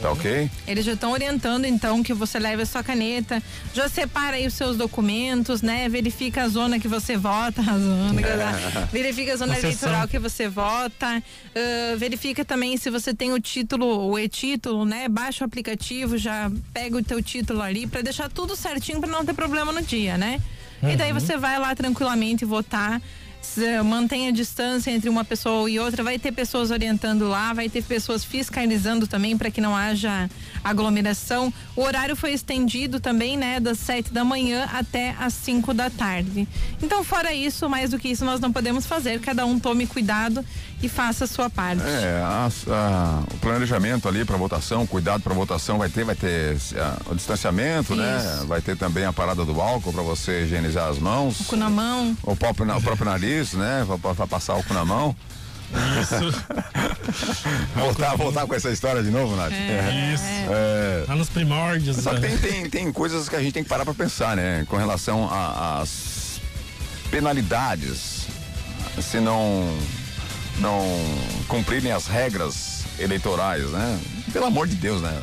Tá ok? Eles já estão orientando, então, que você leve a sua caneta, já separa aí os seus documentos, né? Verifica a zona que você vota, a zona, verifica a zona sessão. eleitoral que você vota, ah, verifica também se você tem o título, o e-título, né? Baixa o aplicativo, já pega o teu título ali para deixar tudo certinho para não ter problema no dia, né? E daí você vai lá tranquilamente votar. Se- Mantenha a distância entre uma pessoa e outra. Vai ter pessoas orientando lá, vai ter pessoas fiscalizando também para que não haja aglomeração. O horário foi estendido também, né, das sete da manhã até as cinco da tarde. Então, fora isso, mais do que isso, nós não podemos fazer. Cada um tome cuidado e faça a sua parte. É, a- a- o planejamento ali para votação, cuidado para votação vai ter, vai ter ah, o distanciamento, né? Isso. Vai ter também a parada do álcool para você higienizar as mãos. Com na mão. O próprio, na- o próprio nariz, né? Para passar álcool na mão. voltar, voltar com essa história de novo, Nath? Isso. É. Lá nos primórdios. Só que né? tem, tem, tem coisas que a gente tem que parar para pensar, né? Com relação às penalidades, se não, não cumprirem as regras eleitorais, né? Pelo amor de Deus, né?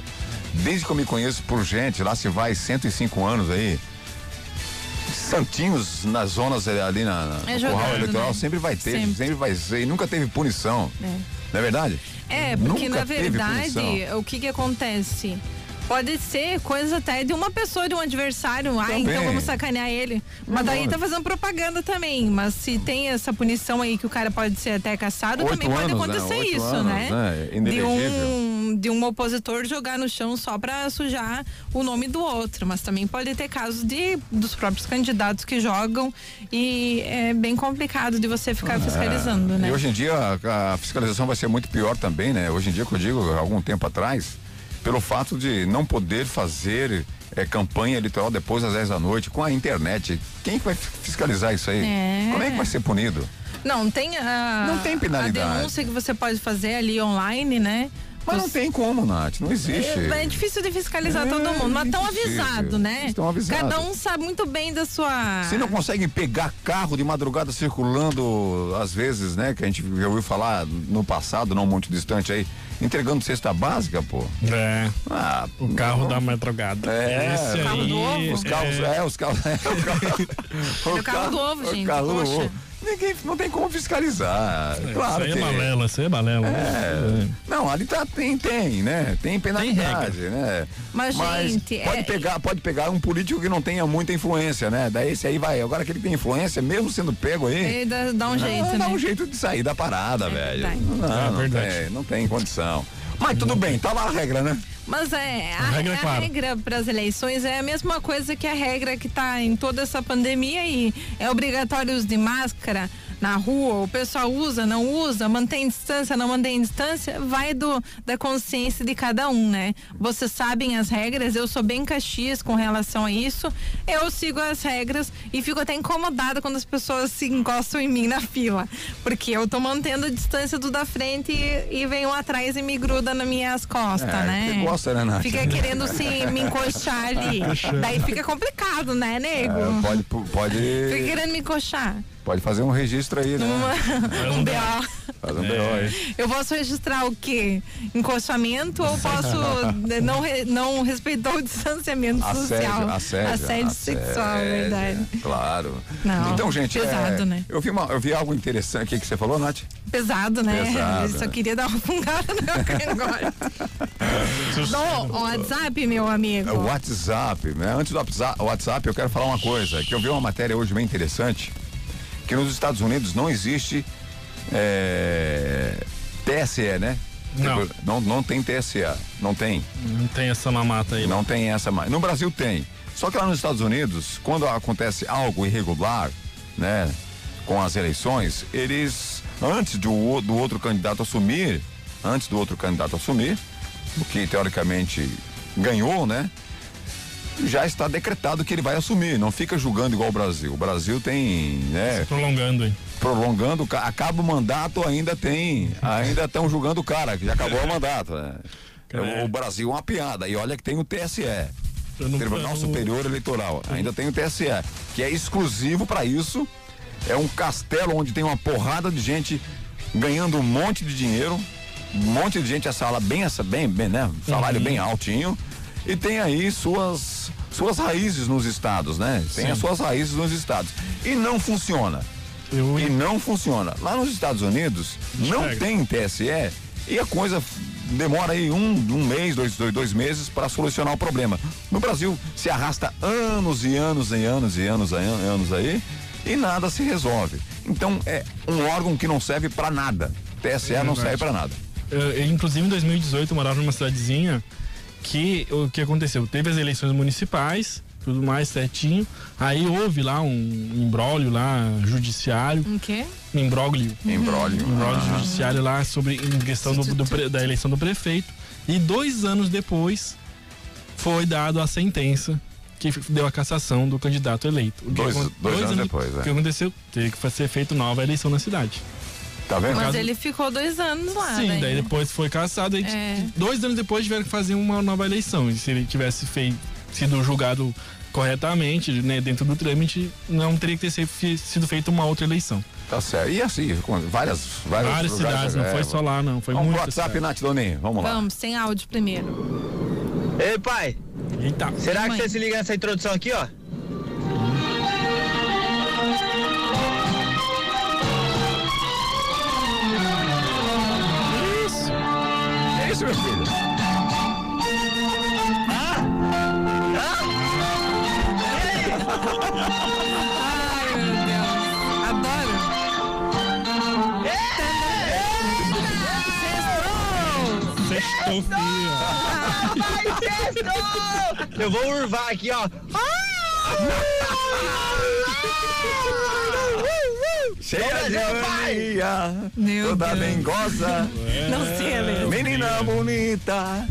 Desde que eu me conheço por gente, lá se vai 105 anos aí, santinhos nas zonas ali na, na É jogado, eleitoral né? sempre vai ter, Sempre. sempre. vai ser, e nunca teve punição. Não é verdade? É, porque Nunca na verdade, o que que acontece? Pode ser coisa até de uma pessoa, de um adversário. Ah, Também. então vamos sacanear ele. Mas daí tá fazendo propaganda também. Mas se tem essa punição aí que o cara pode ser até caçado, Oito também pode anos, né? acontecer Oito isso, anos, né? né? De um, de um opositor jogar no chão só pra sujar o nome do outro. Mas também pode ter casos de dos próprios candidatos que jogam e é bem complicado de você ficar fiscalizando, né? E hoje em dia a, a fiscalização vai ser muito pior também, né? Hoje em dia, que eu digo, há algum tempo atrás, pelo fato de não poder fazer eh, campanha eleitoral depois das 10 da noite com a internet. Quem que vai fi- fiscalizar isso aí? É. Como é que vai ser punido? Não, tem a. Não tem penalidade. A denúncia que você pode fazer ali online, né? Mas não tem como, Nath, não existe. É, é difícil de fiscalizar É, todo mundo, mas tão difícil. avisado, né? Estão avisados. Cada um sabe muito bem da sua. Você não consegue pegar carro de madrugada circulando, às vezes, né? Que a gente já ouviu falar no passado, não muito distante aí, entregando cesta básica, pô. É. Ah, O carro não. da madrugada. É, Esse o carro aí, do ovo? Os carros, é, os carros. É, o carro, É o carro do ovo, o gente, carro do ovo. Ninguém, não tem como fiscalizar. claro isso que. aí é balela, isso aí é balela. É. Não, ali tá, tem, tem, né? Tem penalidade, né? Mas, gente, pode é- pegar, pode pegar um político que não tenha muita influência, né? Daí esse aí vai. Agora que ele tem influência, mesmo sendo pego aí. Ele dá, dá um jeito, dá né? um jeito de sair da parada, velho. verdade. Não, É não verdade. tem, não tem condição. Mas tudo bem, tá lá a regra, né? Mas é, a, A regra é a clara. regra para as eleições é a mesma coisa que a regra que está em toda essa pandemia e é obrigatório o uso de máscara na rua, o pessoal usa, não usa, mantém distância, não mantém distância, vai do da consciência de cada um, né? Vocês sabem as regras, eu sou bem caxias com relação a isso, eu sigo as regras e fico até incomodada quando as pessoas se encostam em mim na fila, porque eu tô mantendo a distância do da frente e, e vem um atrás e me gruda nas minhas costas, É, né? você gosta, né, Nath? Fica querendo se me encoxar ali. Daí fica complicado, né, nego? É, pode, pode, Fica querendo me encoxar. Pode fazer um registro aí, né? Uma- um BO. Faz um BO aí. Eu posso registrar o quê? Encostamento ou posso não, re- não respeitar o distanciamento social? Assédio, assédio. Assédio sexual, é verdade. Claro. Não, então, gente, pesado, é, né? Eu vi, uma, eu vi algo interessante. O que, que você falou, Nath? Pesado, né? Pesado, Eu só queria dar uma fungada no meu agora. No WhatsApp, meu amigo. É o WhatsApp, né? Antes do WhatsApp- WhatsApp, eu quero falar uma coisa, que eu vi uma matéria hoje bem interessante, que nos Estados Unidos não existe é, TSE, né? Não. Tipo, não. Não tem TSE, não tem. Não tem essa mamata aí. Não tem essa mais. No Brasil tem. Só que lá nos Estados Unidos, quando acontece algo irregular, né, com as eleições, eles, antes do, do outro candidato assumir, antes do outro candidato assumir, o que teoricamente ganhou, né, já está decretado que ele vai assumir. Não fica julgando igual o Brasil. O Brasil tem, né, Prolongando aí. prolongando, o ca- acaba o mandato, ainda tem, ainda estão julgando o cara, que já acabou o mandato, né? É. O Brasil é uma piada, e olha que tem o TSE. Não- Tribunal eu- Superior Eleitoral. Ainda tem o TSE, que é exclusivo para isso. É um castelo onde tem uma porrada de gente ganhando um monte de dinheiro, um monte de gente a sala bem bem, bem, né? Salário bem altinho e tem aí suas suas raízes nos estados, né? Tem Sim. as suas raízes nos estados. E não funciona. Eu, E não funciona. Lá nos Estados Unidos não tem TSE e a coisa demora aí um, um mês, dois, dois, dois meses para solucionar o problema. No Brasil se arrasta anos e anos e anos e anos e an- anos aí e nada se resolve. Então é um órgão que não serve para nada. TSE não verdade. serve para nada. eu- eu, inclusive em 2018 eu morava numa cidadezinha que o que aconteceu? Teve as eleições municipais, tudo mais certinho. Aí houve lá um embrólio lá judiciário, O quê? um imbróglio, Embrólio. um imbróglio judiciário lá sobre em questão do, do da eleição do prefeito. E dois anos depois foi dado a sentença que deu a cassação do candidato eleito. Dois- acon- dois anos depois, é. O que aconteceu? Teve que ser feita nova eleição na cidade. Tá vendo? Mas ele ficou dois anos lá, Sim, né? daí depois foi cassado e É. dois anos depois tiveram que fazer uma nova eleição. E se ele tivesse feito, sido julgado corretamente, né, dentro do trâmite, não teria que ter sido feita uma outra eleição. Tá certo. E assim, com várias várias, Várias cidades, não é, foi só lá, não. Foi Vamos pro. WhatsApp, Nath Doninho. Vamos lá. Vamos, sem áudio primeiro. Ei, pai, Eita. será que Mãe. você se liga nessa introdução aqui, ó? Eu vou urvar aqui, ó. Cheia de mania, Meu toda goza, Não sei, menina bonita,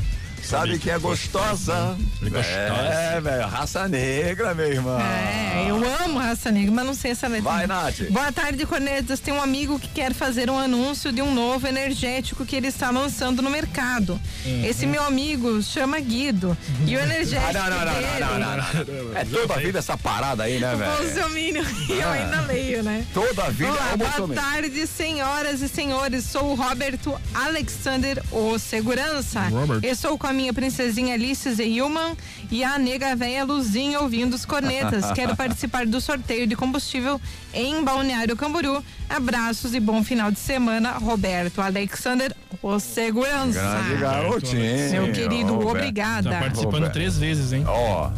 Sabe que é gostosa. Gostosa. É, velho. Raça negra, meu irmão. É, eu amo raça negra, mas não sei essa letra. Vai, Nath. Boa tarde, Cornetas. Tem um amigo que quer fazer um anúncio de um novo energético que ele está lançando no mercado. Esse meu amigo chama Guido. E o energético Ah, não, não, não, dele... não, não, não, não. É toda a vida essa parada aí, né, O velho? Bolsominion. E eu ainda leio, né? Toda a vida Olá, é o boa tarde, senhoras e senhores. Sou o Roberto Alexander, o segurança. Robert. Eu sou com a minha princesinha Alice Zeyuman e a nega véia Luzinha ouvindo os cornetas. Quero participar do sorteio de combustível em Balneário Camboriú. Abraços e bom final de semana, Roberto Alexander, o segurança. Grande garotinho. Meu querido, Roberto. obrigada. Tá participando Roberto. três vezes, hein? Ó,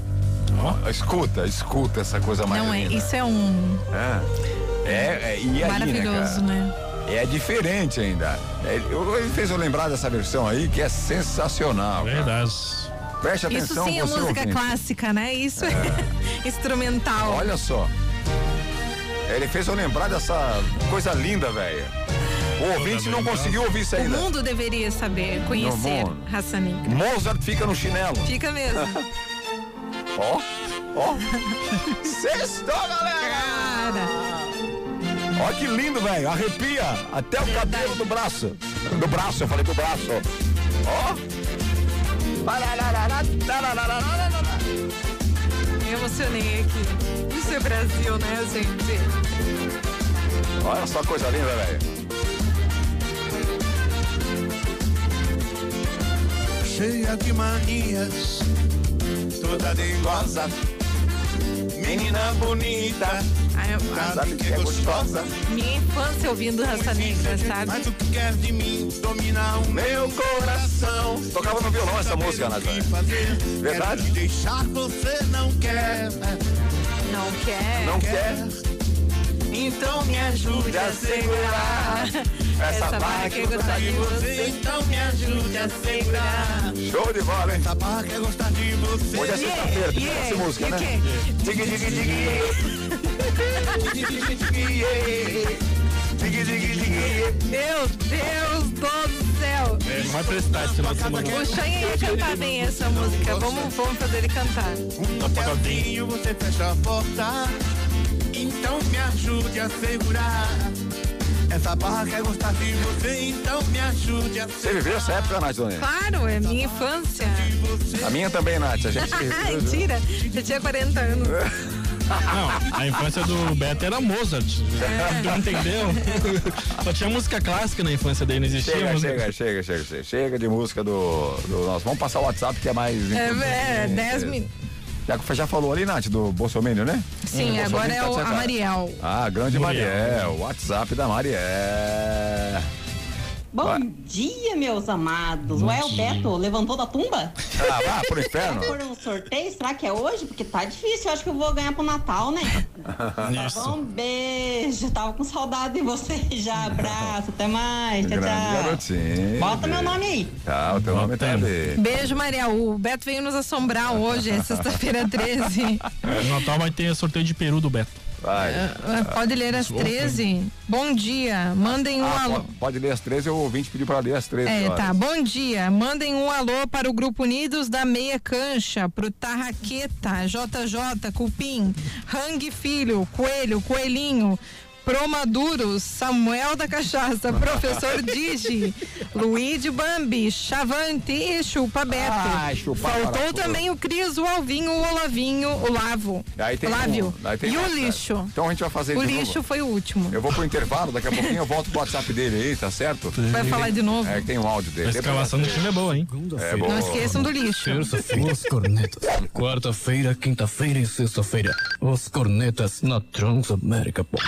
ó, escuta, escuta essa coisa mais Não é, isso é um É, é, é, e aí, maravilhoso, né, né? É diferente ainda. É, ele fez eu lembrar dessa versão aí que é sensacional. cara. Verdade. Preste Isso atenção, sim é música ouvinte. clássica, né? Isso é, instrumental. Olha só. Ele fez eu lembrar dessa coisa linda, velho. O ouvinte não conseguiu ouvir isso O ainda. mundo deveria saber, conhecer raça negra. Mozart fica no chinelo. Fica mesmo. Ó, ó. Sextou, galera! Ó que lindo, velho. Arrepia até o cabelo do braço. Do braço, eu falei do braço. Ó. me emocionei aqui. Isso é Brasil, né, gente? Olha só coisa linda, velho. cheia de manias, toda dengosa, menina bonita, Ai, eu- sabe que é gostosa, minha infância ouvindo raça negra, sabe? mas o que quer de mim dominar o meu coração. Tocava no violão essa música, Nazaré. fazer, Verdade? quero deixar, você não quer, Não quer. Não quer? então me ajude a segurar. Essa barra que gostar de você. Então me ajude a segurar. Show de bola, hein? Essa barra quer gostar de você. Hoje é sexta-feira, tem Yeah, essa música, o né? digui, digui, yeah. Digui, digui, digui. Meu Deus do céu. É, não vai prestar esse final de semana. O Xanha ia cantar bem essa música. Vamos, vamos fazer ele cantar. Um toquezinho você fecha a porta. Então me ajude a segurar. Essa barra quer gostar de você, então me ajude a Você viveu essa época, Nath Dona? Claro, é minha infância. A minha também, Nath. A gente mentira. Já tinha 40 anos. Não, a infância do Beto era Mozart. É. Tu entendeu? Só tinha música clássica na infância dele, não existia Chega, música. chega, chega, chega, chega. Chega de música do, do nosso. Vamos passar o WhatsApp que é mais. É, é 10 minutos. Já, já falou ali, Nath, do Bolsonaro, né? Sim, Hum, agora Bolsonaro é tá o, a. Mariel. Ah, grande Muriel. Mariel. WhatsApp da Mariel. Bom Vai. dia, meus amados. Ué, o Beto levantou da tumba? Ah, vá pro inferno. Por um sorteio? Será que é hoje? Porque tá difícil. Eu acho que eu vou ganhar pro Natal, né? Isso. Um beijo. Tava com saudade de vocês já. Abraço. Até mais. Tchau, Grande tchau. garotinho. Bota meu nome aí. Tá, o teu nome tá ali. Beijo, Mariel. O Beto veio nos assombrar hoje, é sexta-feira 13. No Natal vai ter sorteio de peru do Beto. Vai. Ah, Pode ler às 13? Bom dia. Mandem um Ah, alô. pode, pode ler às 13, o ouvinte pediu pra ler às 13 É, horas. tá. Bom dia. Mandem um alô para o Grupo Unidos da Meia Cancha, pro Tarraqueta, JJ, Cupim, Hang Filho, Coelho, Coelhinho, Promaduro, Samuel da Cachaça, Professor Digi, Luigi Bambi, Chavante e Chupa Beto. Ah, Chupa Faltou também o Cris, o Alvinho, o Olavinho, o Lavo. Aí tem Lávio. um- aí tem e o mais, cara. lixo. Então a gente vai fazer O de lixo novo. foi o último. Eu vou pro intervalo, daqui a pouquinho eu volto pro WhatsApp dele aí, tá certo? Vai falar de novo? É, que tem um áudio A dele. escalação do time é boa, hein? É bom. Não esqueçam do lixo. Terça-feira, os cornetas. Quarta-feira, quinta-feira e sexta-feira, os cornetas na Transamérica. Pô.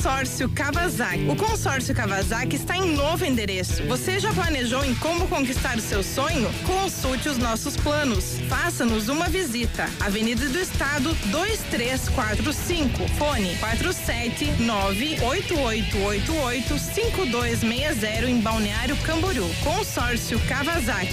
Consórcio Kawasaki. O consórcio Kawasaki está em novo endereço. Você já planejou em como conquistar o seu sonho? Consulte os nossos planos. Faça-nos uma visita. Avenida do Estado 2345. Fone 47988885260 em Balneário Camboriú. Consórcio Kawasaki.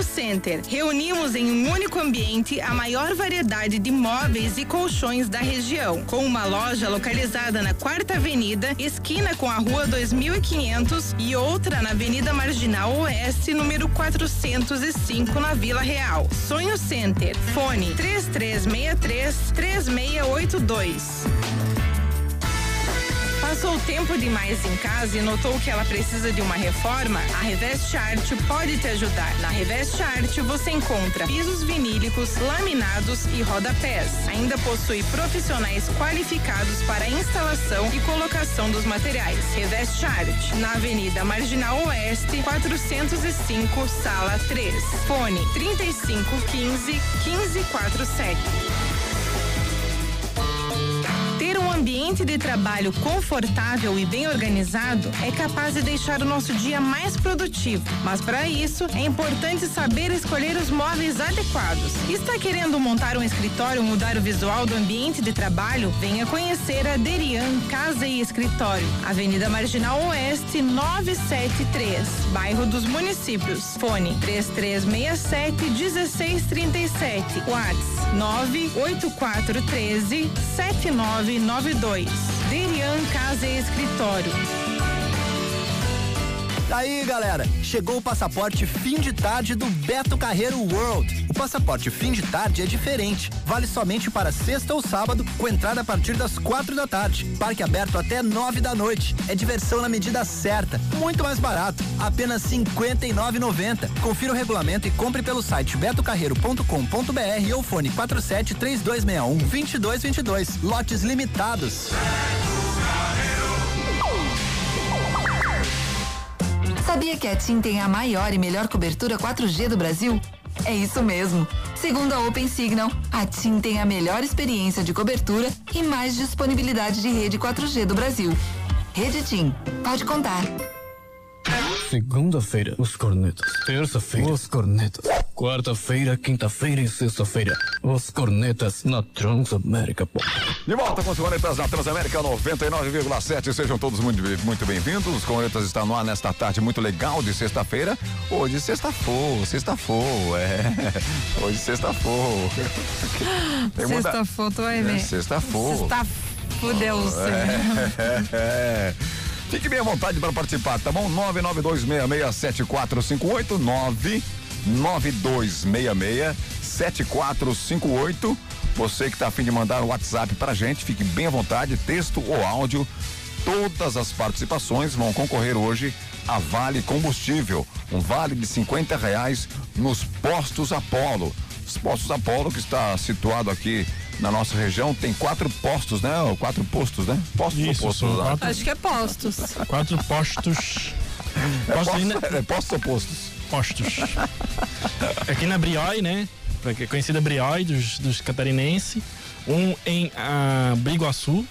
Sonho Center. Reunimos em um único ambiente a maior variedade de móveis e colchões da região, com uma loja localizada na Quarta Avenida, esquina com a Rua 2500 e outra na Avenida Marginal Oeste, número 405, na Vila Real. Sonho Center. Fone 3363 3682. Passou tempo demais em casa e notou que ela precisa de uma reforma? A Reveste Arte pode te ajudar. Na Reveste Arte você encontra pisos vinílicos, laminados e rodapés. Ainda possui profissionais qualificados para instalação e colocação dos materiais. Reveste Arte, na Avenida Marginal Oeste, 405, sala 3. Fone 3515 1547. Ambiente de trabalho confortável e bem organizado é capaz de deixar o nosso dia mais produtivo. Mas para isso, é importante saber escolher os móveis adequados. Está querendo montar um escritório ou mudar o visual do ambiente de trabalho? Venha conhecer a Derian Casa e Escritório, Avenida Marginal Oeste 973, bairro dos Municípios. Fone 3367 1637. WhatsApp 98413 7992. Derian Casa e Escritório. Aí, galera, chegou o passaporte fim de tarde do Beto Carreiro World. O passaporte fim de tarde é diferente. Vale somente para sexta ou sábado, com entrada a partir das quatro da tarde. Parque aberto até nove da noite. É diversão na medida certa, muito mais barato, apenas cinquenta e Confira o regulamento e compre pelo site betocarreiro.com.br ou fone quatro sete três dois meia um vinte dois vinte dois. Lotes limitados. Sabia que a TIM tem a maior e melhor cobertura 4G do Brasil? É isso mesmo. Segundo a Open Signal, a TIM tem a melhor experiência de cobertura e mais disponibilidade de rede 4G do Brasil. Rede TIM. Pode contar. Segunda-feira, os cornetas. Terça-feira, os cornetas. Quarta-feira, quinta-feira e sexta-feira, os cornetas na Transamérica. De volta com os Cornetas na Transamérica 99,7. Sejam todos muito, muito bem-vindos. Os Cornetas estão no ar nesta tarde muito legal de sexta-feira. Hoje, sexta-for, sexta-for, é. Hoje, sexta-for. Sexta-for, tu vai ver. É, sexta-for. Sexta-for, Deus. É, é, é. Fique bem à vontade para participar, tá bom? 992667458 992667458 Você que está a fim de mandar um WhatsApp pra gente, fique bem à vontade, texto ou áudio. Todas as participações vão concorrer hoje a Vale Combustível, um vale de 50 reais nos postos Apolo. Os postos Apolo que está situado aqui na nossa região tem quatro postos, né? Quatro postos, né? Postos Isso, ou postos? quatro- Acho que é postos. Quatro postos. É Postos posto- ainda- é postos ou postos? Postos. Aqui na Briói, né? É conhecida Briói dos, dos catarinenses. Um em ah, Biguaçu.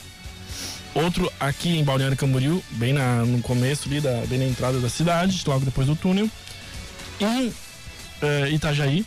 Outro aqui em Balneário Camboriú, bem na, no começo ali, da, bem na entrada da cidade, logo depois do túnel. Em eh, Itajaí,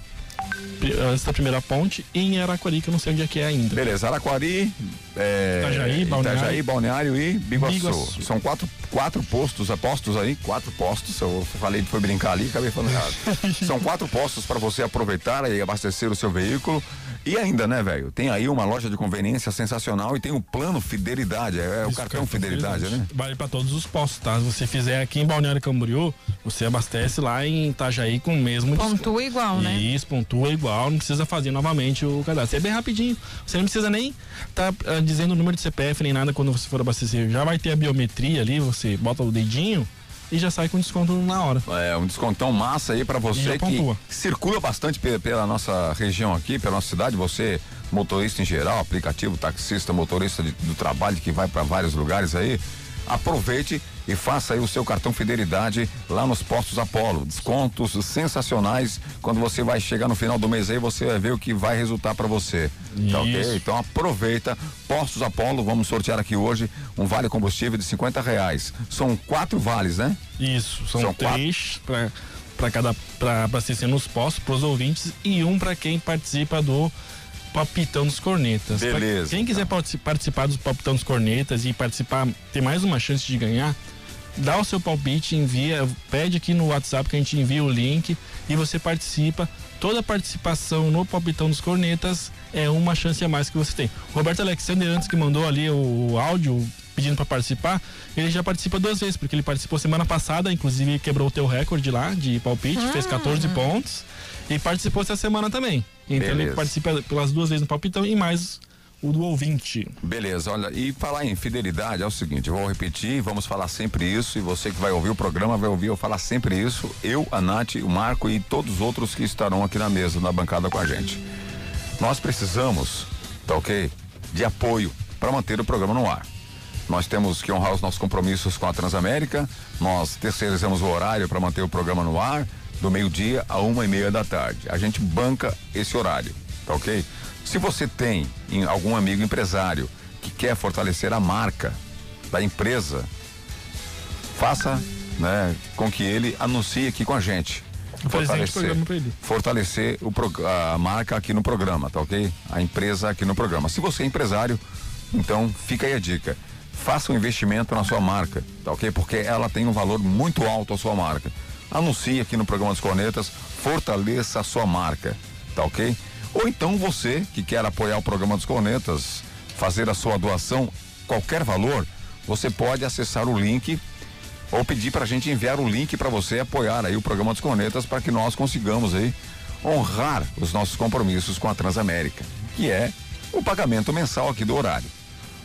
antes da primeira ponte. E em Araquari, que eu não sei onde é que é ainda. Beleza, Araquari, é, Itajaí, Balneário. Itajaí, Balneário e Biguaçu. Biguaçu. São quatro, quatro postos, apostos aí, quatro postos. Eu falei que foi brincar ali, acabei falando errado. São quatro postos para você aproveitar e abastecer o seu veículo. E ainda, né, velho? Tem aí uma loja de conveniência sensacional e tem o plano Fidelidade, é, é o cartão Fidelidade, né? Vale para todos os postos, tá? Se você fizer aqui em Balneário Camboriú, você abastece lá em Itajaí com o mesmo desconto. Pontua igual, né? Isso, pontua igual, não precisa fazer novamente o cadastro. É bem rapidinho. Você não precisa nem estar dizendo o número de CPF nem nada quando você for abastecer. Já vai ter a biometria ali, você bota o dedinho e já sai com desconto na hora. É, um descontão massa aí para você que circula bastante pe- pela nossa região aqui, pela nossa cidade, você motorista em geral, aplicativo, taxista, motorista de- do trabalho que vai para vários lugares aí, aproveite e faça aí o seu cartão fidelidade lá nos postos Apollo. Descontos sensacionais. Quando você vai chegar no final do mês aí, você vai ver o que vai resultar para você. Tá ok? Então aproveita. Postos Apollo, vamos sortear aqui hoje um vale combustível de 50 reais. São quatro vales, né? Isso, são, São três para cada para abastecer nos postos para os ouvintes e um para quem participa do Palpitão dos Cornetas. Pra Beleza, quem quiser partici- participar do Palpitão dos Cornetas e participar, ter mais uma chance de ganhar, dá o seu palpite, envia, pede aqui no WhatsApp que a gente envia o link e você participa. Toda participação no Palpitão dos Cornetas é uma chance a mais que você tem. O Roberto Alexander, antes que mandou ali o, o áudio pedindo para participar, ele já participa duas vezes, porque ele participou semana passada, inclusive quebrou o teu recorde lá de palpite, fez 14 pontos e participou essa semana também. Então ele Beleza. participa pelas duas vezes no palpitão e mais o do ouvinte. Beleza, olha, e falar em fidelidade é o seguinte, vou repetir, vamos falar sempre isso, e você que vai ouvir o programa vai ouvir eu falar sempre isso, eu, a Nath, o Marco e todos os outros que estarão aqui na mesa, na bancada com a gente. Nós precisamos, tá ok? De apoio para manter o programa no ar. Nós temos que honrar os nossos compromissos com a Transamérica, nós terceirizamos o horário para manter o programa no ar, do meio-dia a uma e meia da tarde. A gente banca esse horário, tá ok? Se você tem em- algum amigo empresário que quer fortalecer a marca da empresa, faça né, com que ele anuncie aqui com a gente. Ele. fortalecer o prog- a marca aqui no programa, tá ok? A empresa aqui no programa. Se você é empresário, então fica aí a dica. Faça um investimento na sua marca, tá ok? Porque ela tem um valor muito alto a sua marca. Anuncie aqui no programa dos Cornetas, fortaleça a sua marca, tá ok? Ou então você que quer apoiar o programa dos Cornetas, fazer a sua doação, qualquer valor, você pode acessar o link ou pedir para a gente enviar o link para você apoiar aí o programa dos Cornetas para que nós consigamos aí honrar os nossos compromissos com a Transamérica, que é o pagamento mensal aqui do horário.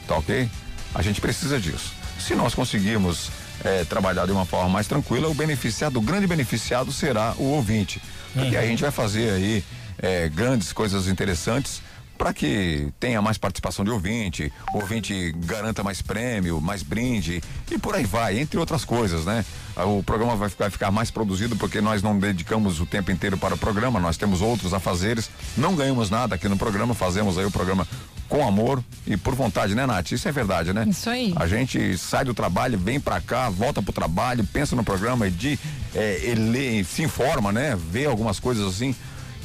Tá ok? A gente precisa disso. Se nós conseguirmos eh, trabalhar de uma forma mais tranquila, o beneficiado, o grande beneficiado será o ouvinte. Porque a gente vai fazer aí eh, grandes coisas interessantes para que tenha mais participação de ouvinte, ouvinte garanta mais prêmio, mais brinde e por aí vai, entre outras coisas, né? O programa vai ficar, ficar mais produzido porque nós não dedicamos o tempo inteiro para o programa, nós temos outros afazeres, não ganhamos nada aqui no programa, fazemos aí o programa com amor e por vontade, né, Nath? Isso é verdade, né? Isso aí. A gente sai do trabalho, vem pra cá, volta pro trabalho, pensa no programa e de, é, ele se informa, né? Vê algumas coisas assim.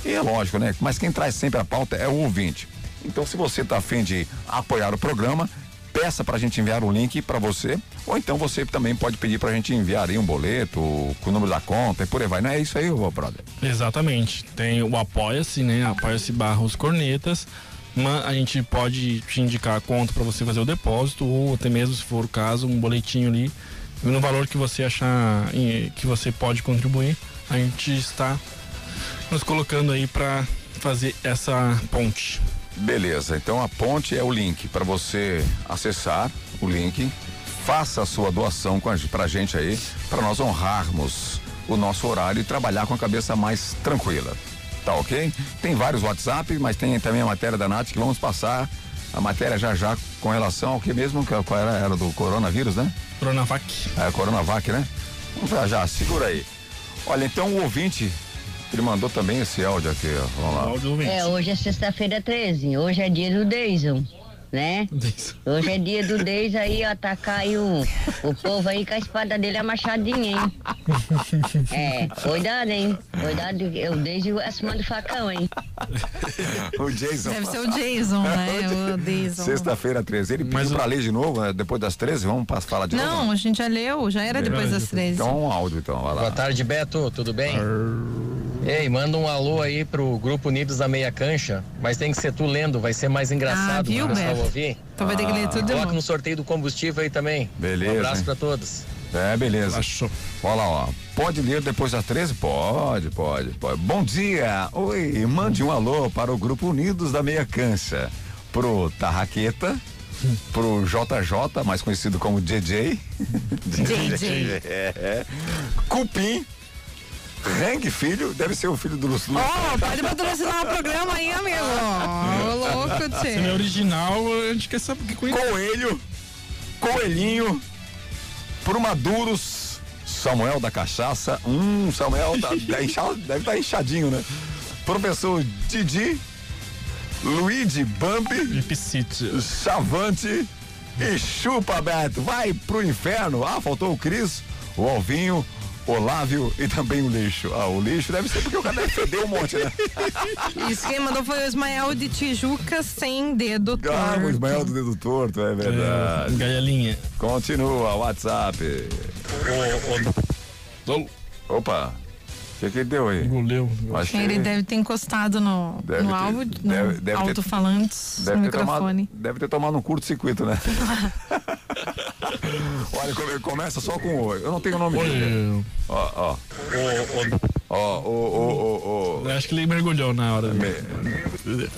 E é lógico, né? Mas quem traz sempre a pauta é o ouvinte. Então, se você tá afim de apoiar o programa, peça pra gente enviar o link pra você. Ou então você também pode pedir pra gente enviar aí um boleto com o número da conta e por aí vai. Não é isso aí, ô brother? Exatamente. Tem o Apoia-se, né? Apoia-se barra os cornetas. Ma- a gente pode te indicar a conta para você fazer o depósito ou até mesmo, se for o caso, um boletinho ali. No valor que você achar que você pode contribuir, a gente está nos colocando aí para fazer essa ponte. Beleza, então a ponte é o link para você acessar o link, faça a sua doação com a, gente aí, para nós honrarmos o nosso horário e trabalhar com a cabeça mais tranquila. Tá ok? Tem vários WhatsApp, mas tem também a matéria da Nath que vamos passar a matéria já já com relação ao que mesmo, que- qual era, era do coronavírus, né? Coronavac. É, Coronavac, né? Vamos já já, segura aí. Olha, então o ouvinte, ele mandou também esse áudio aqui, ó. Vamos lá. É, hoje é sexta-feira 13, hoje é dia do Deison, né? Hoje é dia do Deison aí, ó, atacar aí o, o povo aí com a espada dele, a machadinha, hein? É, cuidado, hein? Cuidado, o Deison acima do facão, hein? O Jason. Deve ser o Jason, né? O Jason. Sexta-feira 13. Ele pediu pra ler de novo, né? depois das 13, vamos falar de novo? Não, a gente já leu, já era depois das 13. Então, um áudio, então, vai lá. Boa tarde, Beto, tudo bem? Ei, manda um alô aí pro Grupo Unidos da Meia Cancha, mas tem que ser tu lendo, vai ser mais engraçado Ah, viu, pro pessoal ouvir. Então vai ter que ler tudo Coloca no sorteio do combustível aí também. Beleza, Um abraço hein? pra todos. É, beleza. Olha lá, ó. Pode ler depois das 13? Pode, pode, pode. Bom dia! Oi, mande um alô para o Grupo Unidos da Meia Cancha. Pro Tarraqueta, pro JJ, mais conhecido como JJ. JJ. é, é. Cupim. Hang Filho, deve ser o filho do Lúcio. Ó, pode patrocinar o programa aí, amigo. Ô, louco, Se ele é tchê. original, a gente quer saber que coisa. Coelho, Coelhinho, Prumaduros, Samuel da Cachaça. Hum, Samuel tá, tá inchado- deve estar inchadinho, né? Professor Didi, Luigi Bambi, Chavante e Chupa Beto. Vai pro inferno. Ah, faltou o Cris, o Alvinho. Olávio e também o lixo. Ah, o lixo deve ser porque o cara deve feder um monte, né? Isso quem mandou foi o Ismael de Tijuca sem dedo torto. Ah, o Ismael do dedo torto, é verdade. Gaiolinha. Continua, WhatsApp. Opa, o que que ele deu aí? Engoleu. Acho que Ele deve ter encostado no, Deve no ter- alvo, no deve- deve ter- alto-falantes, no ter, tomado, microfone. deve ter tomado um curto-circuito, né? Olha, come- começa só com o. Eu não tenho o nome dele. Ó, ó. Ó, o, o, o, Acho que ele mergulhou na hora.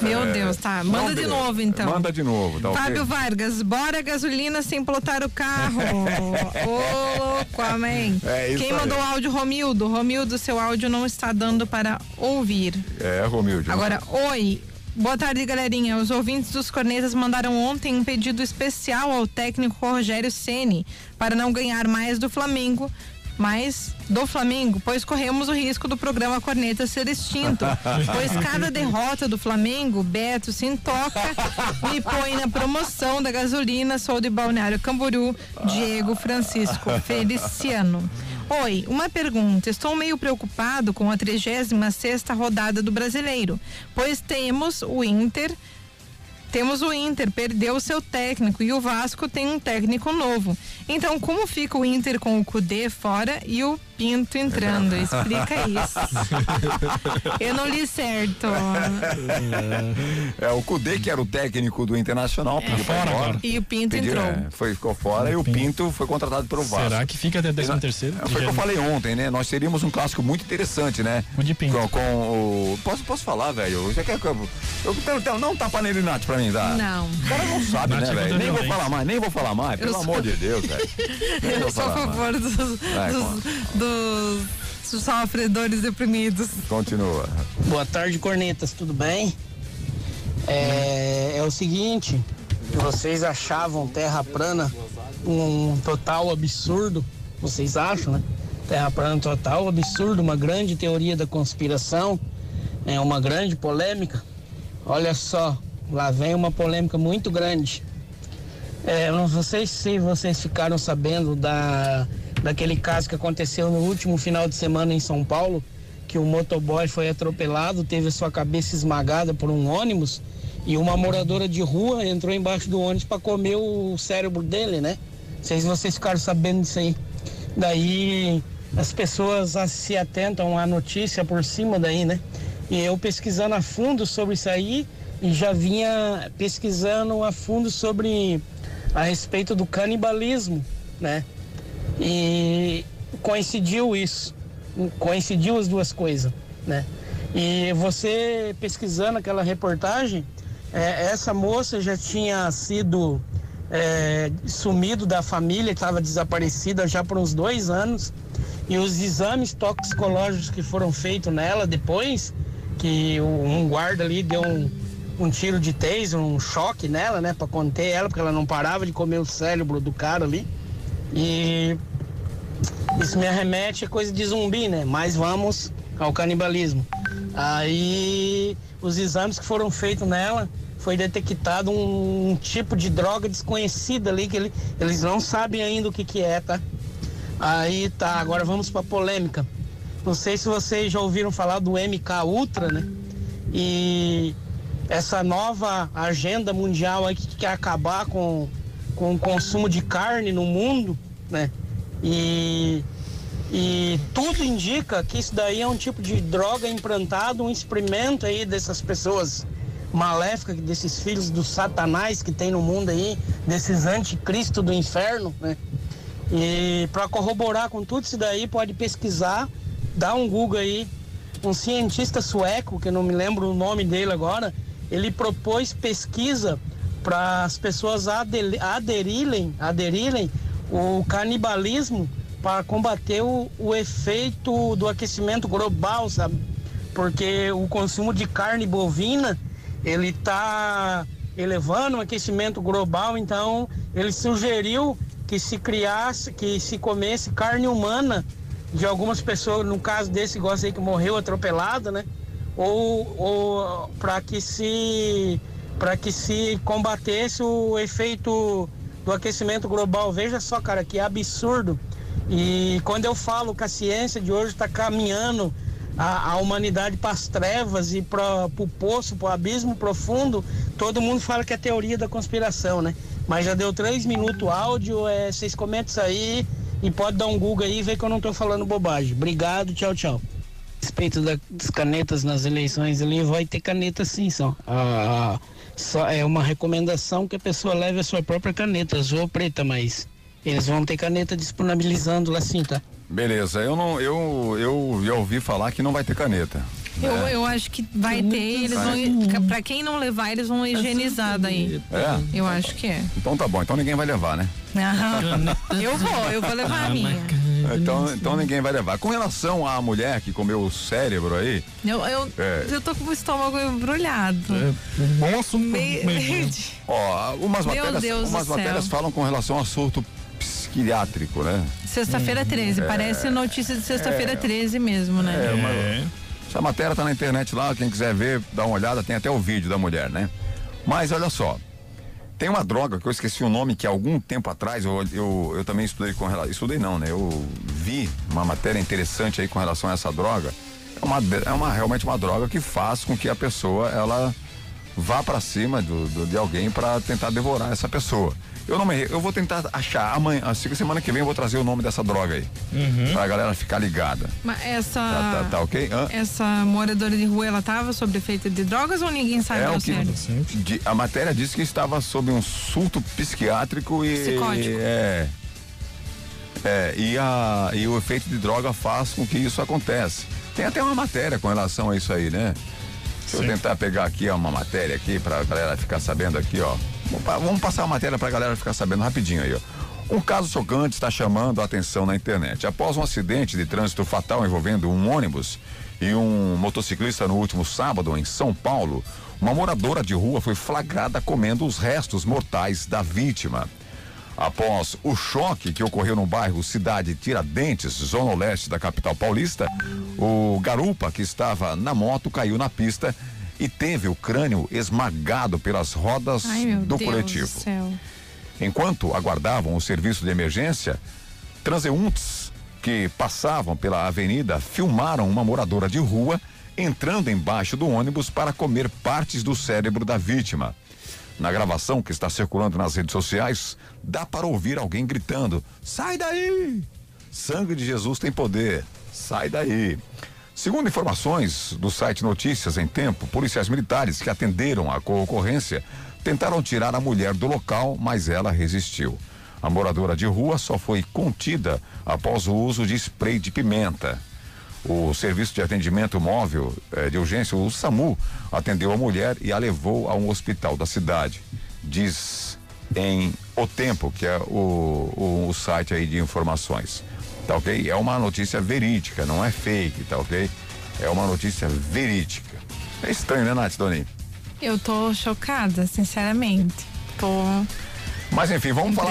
Meu Deus, tá. Manda Não, de novo, então. Manda de novo, tá ok? Fábio Vargas, bora gasolina sem plotar o carro. Ô, louco, amém. É isso Quem aí. mandou o áudio, Romildo? Romildo, seu áudio não está dando para ouvir. É, Romilde. Agora, oi. Boa tarde, galerinha. Os ouvintes dos Cornetas mandaram ontem um pedido especial ao técnico Rogério Ceni para não ganhar mais do Flamengo, mas do Flamengo, pois corremos o risco do programa Corneta ser extinto. pois cada derrota do Flamengo, Beto se intoca me põe na promoção da gasolina. Sou de Balneário Camboriú, Diego Francisco Feliciano. Oi, uma pergunta. Estou meio preocupado com a 36 rodada do Brasileiro, pois temos o Inter. Temos o Inter, perdeu seu técnico e o Vasco tem um técnico novo. Então, como fica o Inter com o Cudê fora e o Pinto entrando? Explica isso. Eu não li certo. É, o Cudê, que era o técnico do Internacional, pediu pra ir fora. E o Pinto Pediu, entrou. é, foi, ficou fora e o Pinto foi contratado pelo Vasco. Será que fica até 13 terceiro? É, Foi o que eu falei ontem, né? Nós teríamos um clássico muito interessante, né? O de Pinto. Com, com o. Posso, posso falar, velho? Eu. eu eu- eu- não tapa nele, Nath, pra mim, tá? Não. O cara não sabe, né, velho? Nem vou violência. falar mais, nem vou falar mais, pelo sou- amor de Deus, velho. Eu sou a favor dos, dos, dos sofredores deprimidos. Continua. Boa tarde, cornetas, tudo bem? É, é o seguinte, vocês achavam terra plana um total absurdo? Vocês acham, né? Terra plana total absurdo, uma grande teoria da conspiração, é uma grande polêmica. Olha só, lá vem uma polêmica muito grande. É, eu não sei se vocês ficaram sabendo da, daquele caso que aconteceu no último final de semana em São Paulo, que o motoboy foi atropelado, teve sua cabeça esmagada por um ônibus e uma moradora de rua entrou embaixo do ônibus para comer o cérebro dele, né? Não sei se vocês ficaram sabendo disso aí. Daí as pessoas se atentam à notícia por cima daí, né? E eu pesquisando a fundo sobre isso aí e já vinha pesquisando a fundo sobre a respeito do canibalismo, né? E coincidiu isso, coincidiu as duas coisas, né? E você pesquisando aquela reportagem, é, essa moça já tinha sido é, sumido da família, estava desaparecida já por uns dois anos. E os exames toxicológicos que foram feitos nela depois, que um guarda ali deu um, um tiro de taser, um choque nela, né, para conter ela, porque ela não parava de comer o cérebro do cara ali. E isso me arremete a coisa de zumbi, né? Mas vamos ao canibalismo. Aí os exames que foram feitos nela foi detectado um, um tipo de droga desconhecida ali que ele- eles não sabem ainda o que que é, tá? Aí tá, agora vamos pra polêmica. Não sei se vocês já ouviram falar do MK Ultra, né? E essa nova agenda mundial aí que quer acabar com, com o consumo de carne no mundo, né? E, e tudo indica que isso daí é um tipo de droga implantado, um experimento aí dessas pessoas maléficas, desses filhos do satanás que tem no mundo aí, desses anticristo do inferno, né? E para corroborar com tudo isso daí, pode pesquisar, dá um Google aí. Um cientista sueco, que eu não me lembro o nome dele agora, ele propôs pesquisa para as pessoas aderirem, aderirem o canibalismo para combater o, o efeito do aquecimento global, sabe? Porque o consumo de carne bovina ele está elevando o aquecimento global, então ele sugeriu que se criasse, que se comesse carne humana de algumas pessoas, no caso desse gosto aí que morreu atropelado, né? Ou, ou para que se para que se combatesse o efeito do aquecimento global. Veja só, cara, que absurdo. E quando eu falo que a ciência de hoje está caminhando a, a humanidade para as trevas e para o poço, para o abismo profundo, todo mundo fala que é teoria da conspiração, né? Mas já deu três minutos áudio, é, vocês comentam isso aí e pode dar um Google aí e ver que eu não estou falando bobagem. Obrigado, tchau, tchau. A respeito da- das canetas nas eleições ali, vai ter caneta sim, só. Ah, só é uma recomendação que a pessoa leve a sua própria caneta, azul ou preta, mas eles vão ter caneta disponibilizando lá sim, tá? Beleza, eu não, eu, eu já ouvi falar que não vai ter caneta. Eu, né? eu acho que vai ter, eles vão. Pra quem não levar, eles vão higienizar daí. É? Eu acho que é. Então tá bom, então ninguém vai levar, né? Aham. Eu vou, eu vou levar a minha. Então, então ninguém vai levar. Com relação à mulher que comeu o cérebro aí, Eu, eu, É. eu tô com o estômago embrulhado. bom assunto. Meio- ó, umas Meu matérias, Deus umas do céu. matérias falam com relação a surto psiquiátrico, né? Sexta-feira 13, parece notícia de sexta-feira É. 13 mesmo, né? É, uma- essa matéria tá na internet lá, quem quiser ver, dá uma olhada, tem até o vídeo da mulher, né? Mas olha só, tem uma droga que eu esqueci o nome que algum tempo atrás eu, eu, eu também estudei com relação. Estudei não, né? Eu vi uma matéria interessante aí com relação a essa droga. É uma, é uma realmente uma droga que faz com que a pessoa ela vá pra cima do, do- de alguém pra tentar devorar essa pessoa. Eu não me, eu vou tentar achar amanhã, assim, semana que vem eu vou trazer o nome dessa droga aí. Pra galera ficar ligada. Mas essa. Tá, tá, tá ok? Hã? Essa moradora de rua, ela tava sob efeito de drogas ou ninguém sabe É o que certo? de- a matéria disse que estava sob um surto psiquiátrico e Psicótico. é é e a e o efeito de droga faz com que isso aconteça. Tem até uma matéria com relação a isso aí, né? Deixa eu tentar pegar aqui ó, uma matéria aqui pra galera ficar sabendo aqui, ó. Vamos pa- Vamos passar a matéria pra galera ficar sabendo rapidinho aí, ó. Um caso chocante está chamando a atenção na internet. Após um acidente de trânsito fatal envolvendo um ônibus e um motociclista no último sábado em São Paulo, uma moradora de rua foi flagrada comendo os restos mortais da vítima. Após o choque que ocorreu no bairro Cidade Tiradentes, zona leste da capital paulista, o garupa que estava na moto caiu na pista e teve o crânio esmagado pelas rodas Ai, do Deus coletivo. do. Enquanto aguardavam o serviço de emergência, transeuntes que passavam pela avenida filmaram uma moradora de rua entrando embaixo do ônibus para comer partes do cérebro da vítima. Na gravação que está circulando nas redes sociais, dá para ouvir alguém gritando: Sai daí! Sangue de Jesus tem poder. Sai daí. Segundo informações do site Notícias em Tempo, policiais militares que atenderam a ocorrência tentaram tirar a mulher do local, mas ela resistiu. A moradora de rua só foi contida após o uso de spray de pimenta. O Serviço de Atendimento Móvel eh, de Urgência, o SAMU, atendeu a mulher e a levou a um hospital da cidade. Diz em O Tempo, que é o, o, o site aí de informações. Tá ok? É uma notícia verídica, não é fake, tá ok? É uma notícia verídica. É estranho, né, Nath Doni? Eu tô chocada, sinceramente. Tô. Mas enfim, vamos falar.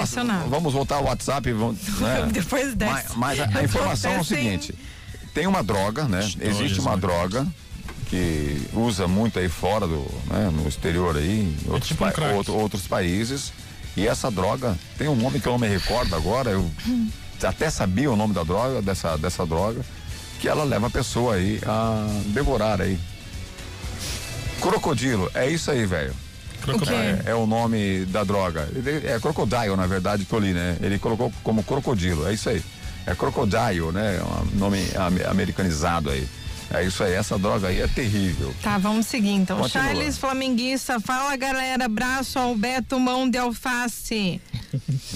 Vamos voltar ao WhatsApp. Vamos, né? Depois dessa. Mas, mas a, a informação é o seguinte: tem uma droga, né? Existe uma droga que usa muito aí fora do, né? no exterior aí, em outros, tipo um outro- outros países. E essa droga tem um nome que eu não me recordo agora. Eu até sabia o nome da droga, dessa, dessa droga, que ela leva a pessoa aí a devorar aí. Crocodilo, é isso aí, velho. É, é o nome da droga. É crocodile, na verdade, que eu li, né? Ele colocou como crocodilo, é isso aí. É crocodile, né? É um nome am- americanizado aí. É isso aí, essa droga aí é terrível. Tá, vamos seguir então. Continua. Charles Flamenguista, fala galera, abraço ao Beto Mão de Alface.